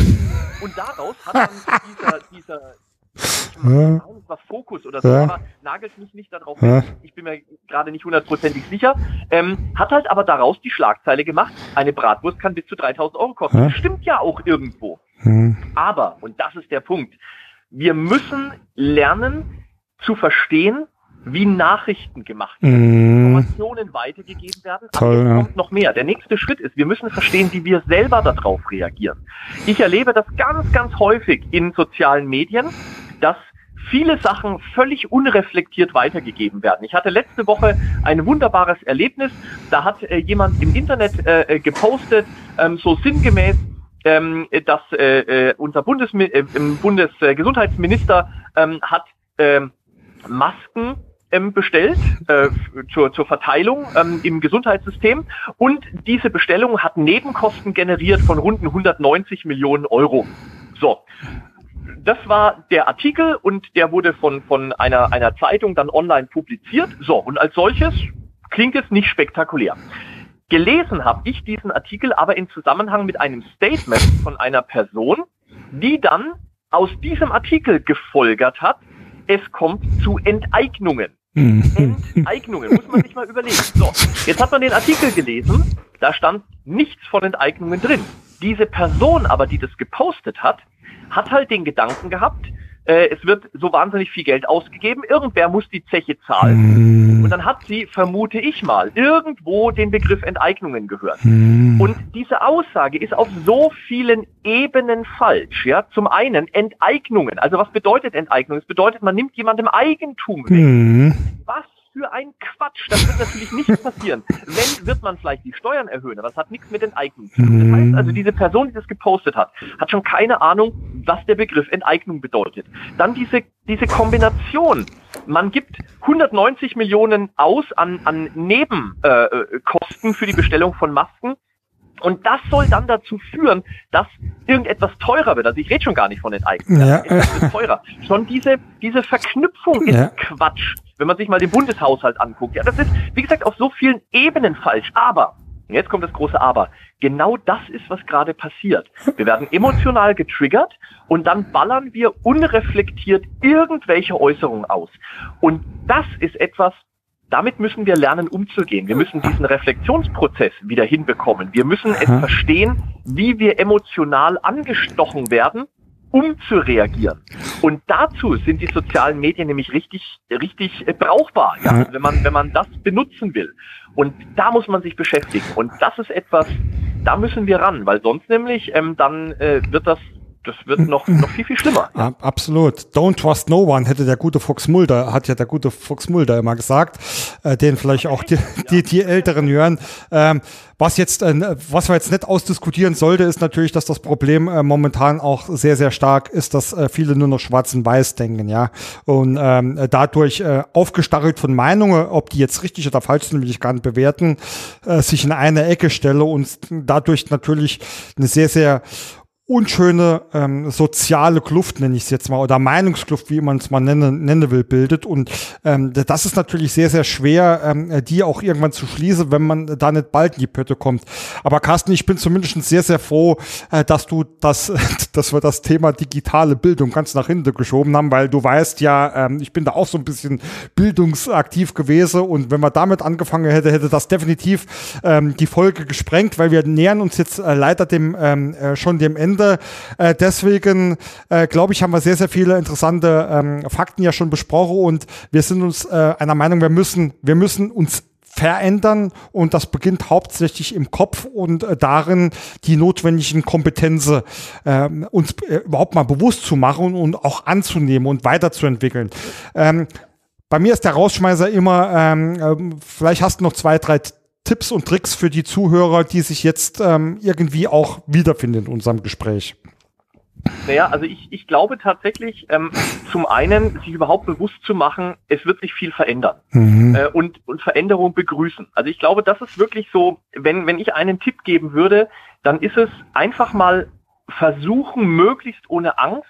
Und daraus hat dann dieser, dieser ich meine, war Fokus oder so, ja. aber nagelt mich nicht darauf ja. Ich bin mir gerade nicht hundertprozentig sicher. Ähm, hat halt aber daraus die Schlagzeile gemacht, eine Bratwurst kann bis zu 3000 Euro kosten. Ja. Stimmt ja auch irgendwo. Mhm. Aber, und das ist der Punkt, wir müssen lernen zu verstehen, wie Nachrichten gemacht werden, mm. Informationen weitergegeben werden, Toll, aber es kommt noch mehr. Der nächste Schritt ist, wir müssen verstehen, wie wir selber darauf reagieren. Ich erlebe das ganz, ganz häufig in sozialen Medien, dass viele Sachen völlig unreflektiert weitergegeben werden. Ich hatte letzte Woche ein wunderbares Erlebnis. Da hat äh, jemand im Internet äh, äh gepostet, ähm, so sinngemäß, ähm, dass äh, äh unser Bundes äh, Bundesgesundheitsminister ähm, hat ähm, Masken ähm, bestellt äh, zur, zur Verteilung ähm, im Gesundheitssystem und diese Bestellung hat Nebenkosten generiert von rund 190 Millionen Euro. So. Das war der Artikel und der wurde von, von einer, einer Zeitung dann online publiziert. So, und als solches klingt es nicht spektakulär. Gelesen habe ich diesen Artikel aber in Zusammenhang mit einem Statement von einer Person, die dann aus diesem Artikel gefolgert hat, es kommt zu Enteignungen. Enteignungen, muss man sich mal überlegen. So, jetzt hat man den Artikel gelesen, da stand nichts von Enteignungen drin. Diese Person aber, die das gepostet hat, hat halt den Gedanken gehabt, äh, es wird so wahnsinnig viel Geld ausgegeben, irgendwer muss die Zeche zahlen. Mm. Und dann hat sie, vermute ich mal, irgendwo den Begriff Enteignungen gehört. Mm. Und diese Aussage ist auf so vielen Ebenen falsch. Ja, zum einen Enteignungen. Also was bedeutet Enteignung? Es bedeutet, man nimmt jemandem Eigentum weg. Mm. Was für ein Quatsch. Das wird natürlich nicht passieren. Wenn, wird man vielleicht die Steuern erhöhen, aber das hat nichts mit Enteignung zu tun. Das heißt also, diese Person, die das gepostet hat, hat schon keine Ahnung, was der Begriff Enteignung bedeutet. Dann diese, diese Kombination. Man gibt 190 Millionen aus an, an Nebenkosten äh, für die Bestellung von Masken Und das soll dann dazu führen, dass irgendetwas teurer wird. Also ich rede schon gar nicht von Enteignung. Ja. Etwas teurer. Schon diese, diese Verknüpfung ist ja. Quatsch. Wenn man sich mal den Bundeshaushalt anguckt. Ja, das ist, wie gesagt, auf so vielen Ebenen falsch. Aber, jetzt kommt das große Aber. Genau das ist, was gerade passiert. Wir werden emotional getriggert und dann ballern wir unreflektiert irgendwelche Äußerungen aus. Und das ist etwas, damit müssen wir lernen, umzugehen. Wir müssen diesen Reflexionsprozess wieder hinbekommen. Wir müssen es verstehen, wie wir emotional angestochen werden, um zu reagieren. Und dazu sind die sozialen Medien nämlich richtig, richtig äh, brauchbar, ja, wenn man, wenn man das benutzen will. Und da muss man sich beschäftigen. Und das ist etwas, da müssen wir ran, weil sonst nämlich ähm, dann äh, wird das das wird noch, noch viel, viel schlimmer. Ja. Absolut. Don't trust no one, hätte der gute Fuchs Mulder, hat ja der gute Fuchs Mulder immer gesagt, äh, den vielleicht auch die, die, die Älteren hören. Ähm, was jetzt, äh, was wir jetzt nicht ausdiskutieren sollte, ist natürlich, dass das Problem äh, momentan auch sehr, sehr stark ist, dass äh, viele nur noch schwarz und weiß denken, ja. Und ähm, dadurch äh, aufgestachelt von Meinungen, ob die jetzt richtig oder falsch sind, will ich gar nicht bewerten, äh, sich in eine Ecke stelle und dadurch natürlich eine sehr, sehr unschöne ähm, soziale Kluft, nenne ich es jetzt mal, oder Meinungskluft, wie man es mal nennen, nennen will, bildet. Und ähm, das ist natürlich sehr, sehr schwer, ähm, die auch irgendwann zu schließen, wenn man da nicht bald in die Pötte kommt. Aber Carsten, ich bin zumindest sehr, sehr froh, äh, dass du das, dass wir das Thema digitale Bildung ganz nach hinten geschoben haben, weil du weißt ja, ähm, ich bin da auch so ein bisschen bildungsaktiv gewesen und wenn man damit angefangen hätte, hätte das definitiv ähm, die Folge gesprengt, weil wir nähern uns jetzt äh, leider dem ähm, äh, schon dem Ende Ende. Äh, deswegen äh, glaube ich, haben wir sehr, sehr viele interessante ähm, Fakten ja schon besprochen und wir sind uns äh, einer Meinung, wir müssen, wir müssen uns verändern und das beginnt hauptsächlich im Kopf und äh, darin die notwendigen Kompetenzen äh, uns äh, überhaupt mal bewusst zu machen und auch anzunehmen und weiterzuentwickeln. Ähm, bei mir ist der Rausschmeißer immer, ähm, äh, vielleicht hast du noch zwei, drei Tipps und Tricks für die Zuhörer, die sich jetzt ähm, irgendwie auch wiederfinden in unserem Gespräch? Naja, also ich, ich glaube tatsächlich, ähm, zum einen sich überhaupt bewusst zu machen, es wird sich viel verändern mhm. äh, und, und Veränderung begrüßen. Also ich glaube, das ist wirklich so, wenn, wenn ich einen Tipp geben würde, dann ist es einfach mal versuchen, möglichst ohne Angst,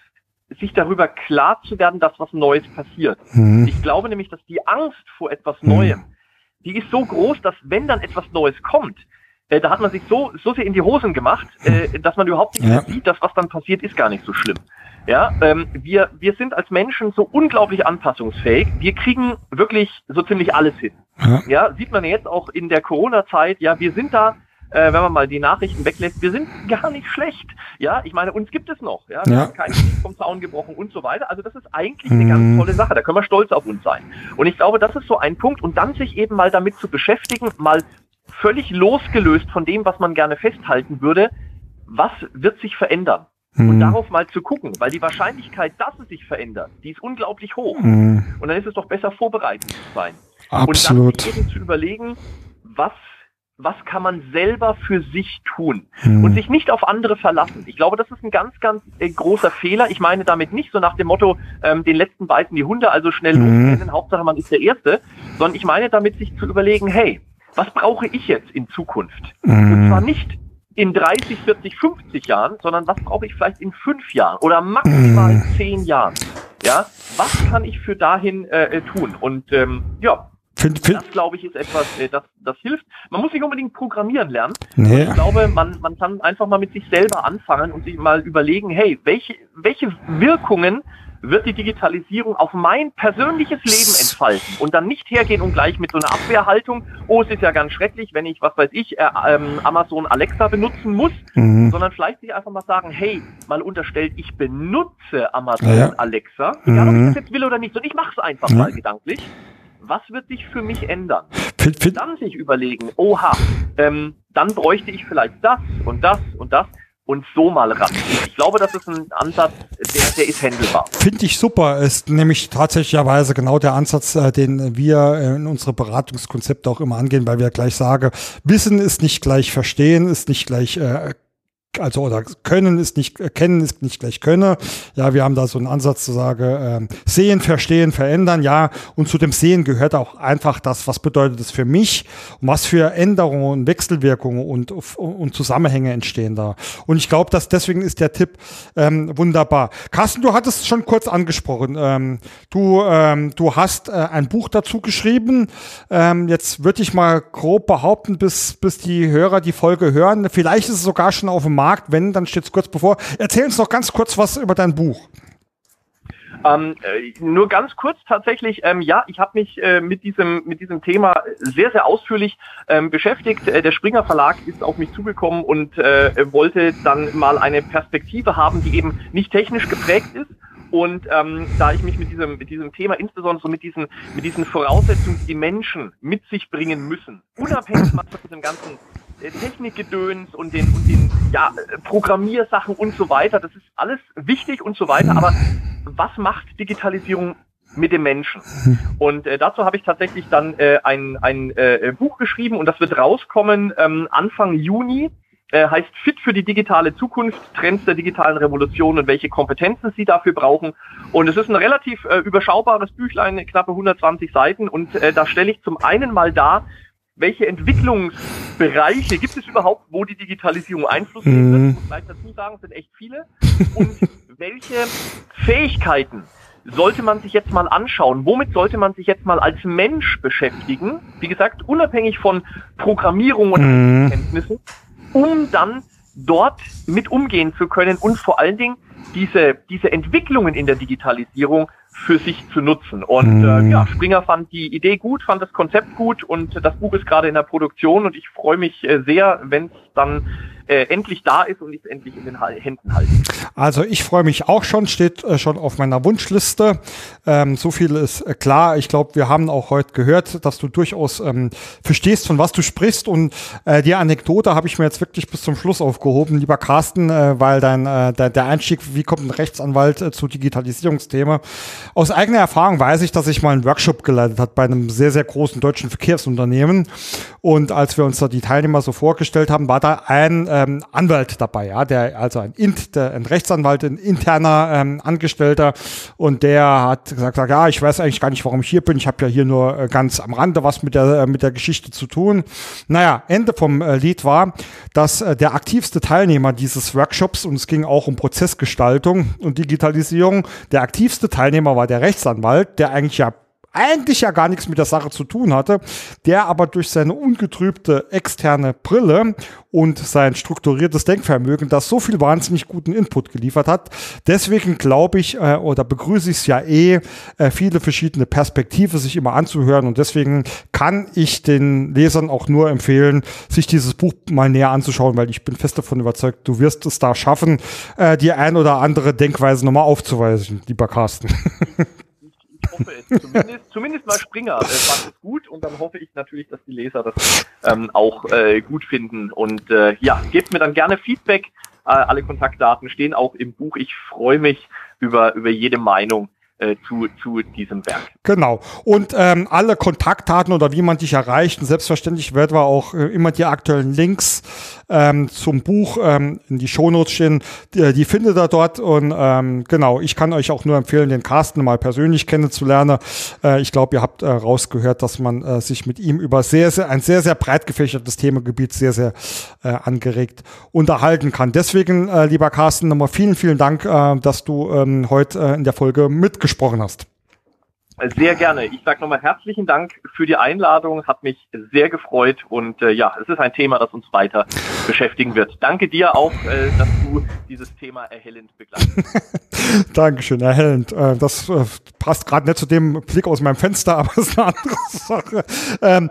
sich darüber klar zu werden, dass was Neues passiert. Mhm. Ich glaube nämlich, dass die Angst vor etwas Neuem, die ist so groß, dass wenn dann etwas Neues kommt, äh, da hat man sich so, so sehr in die Hosen gemacht, äh, dass man überhaupt nicht mehr sieht, dass was dann passiert, ist gar nicht so schlimm. Ja, ähm, wir, wir sind als Menschen so unglaublich anpassungsfähig. Wir kriegen wirklich so ziemlich alles hin. Ja, ja sieht man jetzt auch in der Corona-Zeit. Ja, wir sind da äh, wenn man mal die Nachrichten weglässt, wir sind gar nicht schlecht. Ja, ich meine, uns gibt es noch. Ja, wir ja. haben keinen Krieg vom Zaun gebrochen und so weiter. Also das ist eigentlich eine ganz mhm. tolle Sache. Da können wir stolz auf uns sein. Und ich glaube, das ist so ein Punkt. Und dann sich eben mal damit zu beschäftigen, mal völlig losgelöst von dem, was man gerne festhalten würde, was wird sich verändern? Mhm. Und darauf mal zu gucken, weil die Wahrscheinlichkeit, dass es sich verändert, die ist unglaublich hoch. Mhm. Und dann ist es doch besser vorbereitet zu sein. Absolut. Und dann eben zu überlegen, was was kann man selber für sich tun hm. und sich nicht auf andere verlassen. Ich glaube, das ist ein ganz, ganz äh, großer Fehler. Ich meine damit nicht so nach dem Motto, ähm, den letzten beißen die Hunde, also schnell hm. losrennen, Hauptsache man ist der Erste, sondern ich meine damit sich zu überlegen, hey, was brauche ich jetzt in Zukunft? Hm. Und zwar nicht in 30, 40, 50 Jahren, sondern was brauche ich vielleicht in fünf Jahren oder maximal hm. zehn Jahren? Ja, was kann ich für dahin äh, tun? Und ähm, ja, Find, find, das, glaube ich, ist etwas, äh, das, das hilft. Man muss nicht unbedingt programmieren lernen. Nee. Ich glaube, man, man kann einfach mal mit sich selber anfangen und sich mal überlegen, hey, welche, welche Wirkungen wird die Digitalisierung auf mein persönliches Leben entfalten und dann nicht hergehen und gleich mit so einer Abwehrhaltung, oh, es ist ja ganz schrecklich, wenn ich, was weiß ich, äh, ähm, Amazon Alexa benutzen muss, mhm. sondern vielleicht sich einfach mal sagen, hey, mal unterstellt, ich benutze Amazon ja. Alexa, egal ob ich mhm. das jetzt will oder nicht, und ich mache es einfach ja. mal gedanklich was wird sich für mich ändern? Fit. Dann sich überlegen, oha, ähm, dann bräuchte ich vielleicht das und das und das und so mal ran. Ich glaube, das ist ein Ansatz, der, der ist händelbar. Finde ich super. Ist nämlich tatsächlicherweise genau der Ansatz, äh, den wir in unsere Beratungskonzepte auch immer angehen, weil wir gleich sagen, Wissen ist nicht gleich Verstehen, ist nicht gleich äh, also oder können ist nicht kennen ist nicht gleich könne. Ja, wir haben da so einen Ansatz zu sagen, äh, sehen, verstehen, verändern. Ja, und zu dem Sehen gehört auch einfach das, was bedeutet es für mich und was für Änderungen und Wechselwirkungen und, und Zusammenhänge entstehen da. Und ich glaube, dass deswegen ist der Tipp ähm, wunderbar. Carsten, du hattest schon kurz angesprochen. Ähm, du ähm, du hast äh, ein Buch dazu geschrieben. Ähm, jetzt würde ich mal grob behaupten, bis bis die Hörer die Folge hören. Vielleicht ist es sogar schon auf dem Markt. Wenn, dann steht es kurz bevor. Erzähl uns noch ganz kurz was über dein Buch. Ähm, äh, nur ganz kurz tatsächlich, ähm, ja, ich habe mich äh, mit diesem mit diesem Thema sehr sehr ausführlich ähm, beschäftigt. Äh, der Springer Verlag ist auf mich zugekommen und äh, wollte dann mal eine Perspektive haben, die eben nicht technisch geprägt ist. Und ähm, da ich mich mit diesem mit diesem Thema insbesondere so mit diesen mit diesen Voraussetzungen, die Menschen mit sich bringen müssen, unabhängig von diesem ganzen Technikgedöns und den, und den ja, Programmiersachen und so weiter. Das ist alles wichtig und so weiter. Aber was macht Digitalisierung mit dem Menschen? Und äh, dazu habe ich tatsächlich dann äh, ein, ein äh, Buch geschrieben und das wird rauskommen ähm, Anfang Juni. Äh, heißt Fit für die digitale Zukunft, Trends der digitalen Revolution und welche Kompetenzen Sie dafür brauchen. Und es ist ein relativ äh, überschaubares Büchlein, knappe 120 Seiten. Und äh, da stelle ich zum einen mal dar, welche Entwicklungsbereiche gibt es überhaupt, wo die Digitalisierung Einfluss nehmen wird? Mhm. Ich muss gleich dazu sagen, es sind echt viele. Und welche Fähigkeiten sollte man sich jetzt mal anschauen? Womit sollte man sich jetzt mal als Mensch beschäftigen? Wie gesagt, unabhängig von Programmierung und mhm. Kenntnissen, um dann dort mit umgehen zu können und vor allen Dingen diese, diese Entwicklungen in der Digitalisierung für sich zu nutzen. Und äh, ja, Springer fand die Idee gut, fand das Konzept gut und das Buch ist gerade in der Produktion und ich freue mich äh, sehr, wenn es dann äh, endlich da ist und ich es endlich in den Händen halte. Also ich freue mich auch schon, steht äh, schon auf meiner Wunschliste. Ähm, so viel ist äh, klar. Ich glaube, wir haben auch heute gehört, dass du durchaus ähm, verstehst, von was du sprichst. Und äh, die Anekdote habe ich mir jetzt wirklich bis zum Schluss aufgehoben, lieber Carsten, äh, weil dein, äh, der, der Einstieg, wie kommt ein Rechtsanwalt äh, zu Digitalisierungsthema? Aus eigener Erfahrung weiß ich, dass ich mal einen Workshop geleitet hat bei einem sehr, sehr großen deutschen Verkehrsunternehmen. Und als wir uns da die Teilnehmer so vorgestellt haben, war da ein ähm, Anwalt dabei, ja, der also ein, Int, der, ein Rechtsanwalt, ein interner ähm, Angestellter und der hat gesagt, ja, ich weiß eigentlich gar nicht, warum ich hier bin. Ich habe ja hier nur äh, ganz am Rande was mit der äh, mit der Geschichte zu tun. Naja, Ende vom äh, Lied war, dass der aktivste Teilnehmer dieses Workshops und es ging auch um Prozessgestaltung und Digitalisierung. Der aktivste Teilnehmer war der Rechtsanwalt, der eigentlich ja eigentlich ja gar nichts mit der Sache zu tun hatte, der aber durch seine ungetrübte externe Brille und sein strukturiertes Denkvermögen das so viel wahnsinnig guten Input geliefert hat. Deswegen glaube ich äh, oder begrüße ich es ja eh, äh, viele verschiedene Perspektive sich immer anzuhören und deswegen kann ich den Lesern auch nur empfehlen, sich dieses Buch mal näher anzuschauen, weil ich bin fest davon überzeugt, du wirst es da schaffen, äh, die ein oder andere Denkweise nochmal aufzuweisen, lieber Carsten. hoffe es. Zumindest, zumindest mal Springer äh, fand es gut und dann hoffe ich natürlich, dass die Leser das ähm, auch äh, gut finden. Und äh, ja, gebt mir dann gerne Feedback. Äh, alle Kontaktdaten stehen auch im Buch. Ich freue mich über, über jede Meinung zu, zu diesem Werk. Genau. Und ähm, alle Kontaktdaten oder wie man dich erreicht, und selbstverständlich werden wir auch äh, immer die aktuellen Links ähm, zum Buch ähm, in die Shownotes stehen. Die, die findet ihr dort. Und ähm, genau, ich kann euch auch nur empfehlen, den Carsten mal persönlich kennenzulernen. Äh, ich glaube, ihr habt äh, rausgehört, dass man äh, sich mit ihm über sehr, sehr, ein sehr, sehr breit gefächertes Themengebiet sehr, sehr äh, angeregt unterhalten kann. Deswegen, äh, lieber Carsten, nochmal vielen, vielen Dank, äh, dass du ähm, heute äh, in der Folge mitgesprochen hast. Sehr gerne. Ich sage nochmal herzlichen Dank für die Einladung, hat mich sehr gefreut und äh, ja, es ist ein Thema, das uns weiter beschäftigen wird. Danke dir auch, äh, dass du dieses Thema erhellend begleitest. Dankeschön, erhellend. Äh, das äh, passt gerade nicht zu dem Blick aus meinem Fenster, aber ist eine andere Sache. Ähm,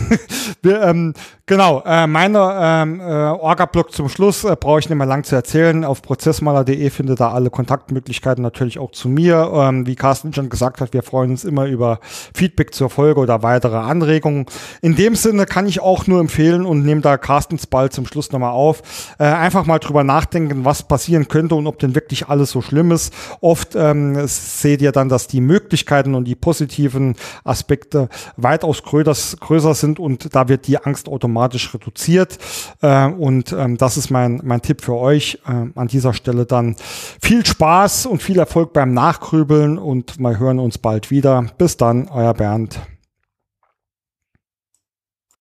wir, ähm, genau, äh, meine ähm, äh, Orga-Blog zum Schluss äh, brauche ich nicht mehr lang zu erzählen. Auf prozessmaler.de findet ihr alle Kontaktmöglichkeiten natürlich auch zu mir. Ähm, wie Carsten schon gesagt hat, wir freuen uns immer über Feedback zur Folge oder weitere Anregungen. In dem Sinne kann ich auch nur empfehlen und nehme da Carstens Ball zum Schluss nochmal auf. Äh, einfach mal drüber nachdenken, was passieren könnte und ob denn wirklich alles so schlimm ist. Oft ähm, seht ihr dann, dass die Möglichkeiten und die positiven Aspekte weitaus größer, größer sind und da wird die Angst automatisch automatisch reduziert. Äh, und ähm, das ist mein, mein Tipp für euch. Äh, an dieser Stelle dann viel Spaß und viel Erfolg beim Nachgrübeln und wir hören uns bald wieder. Bis dann, euer Bernd.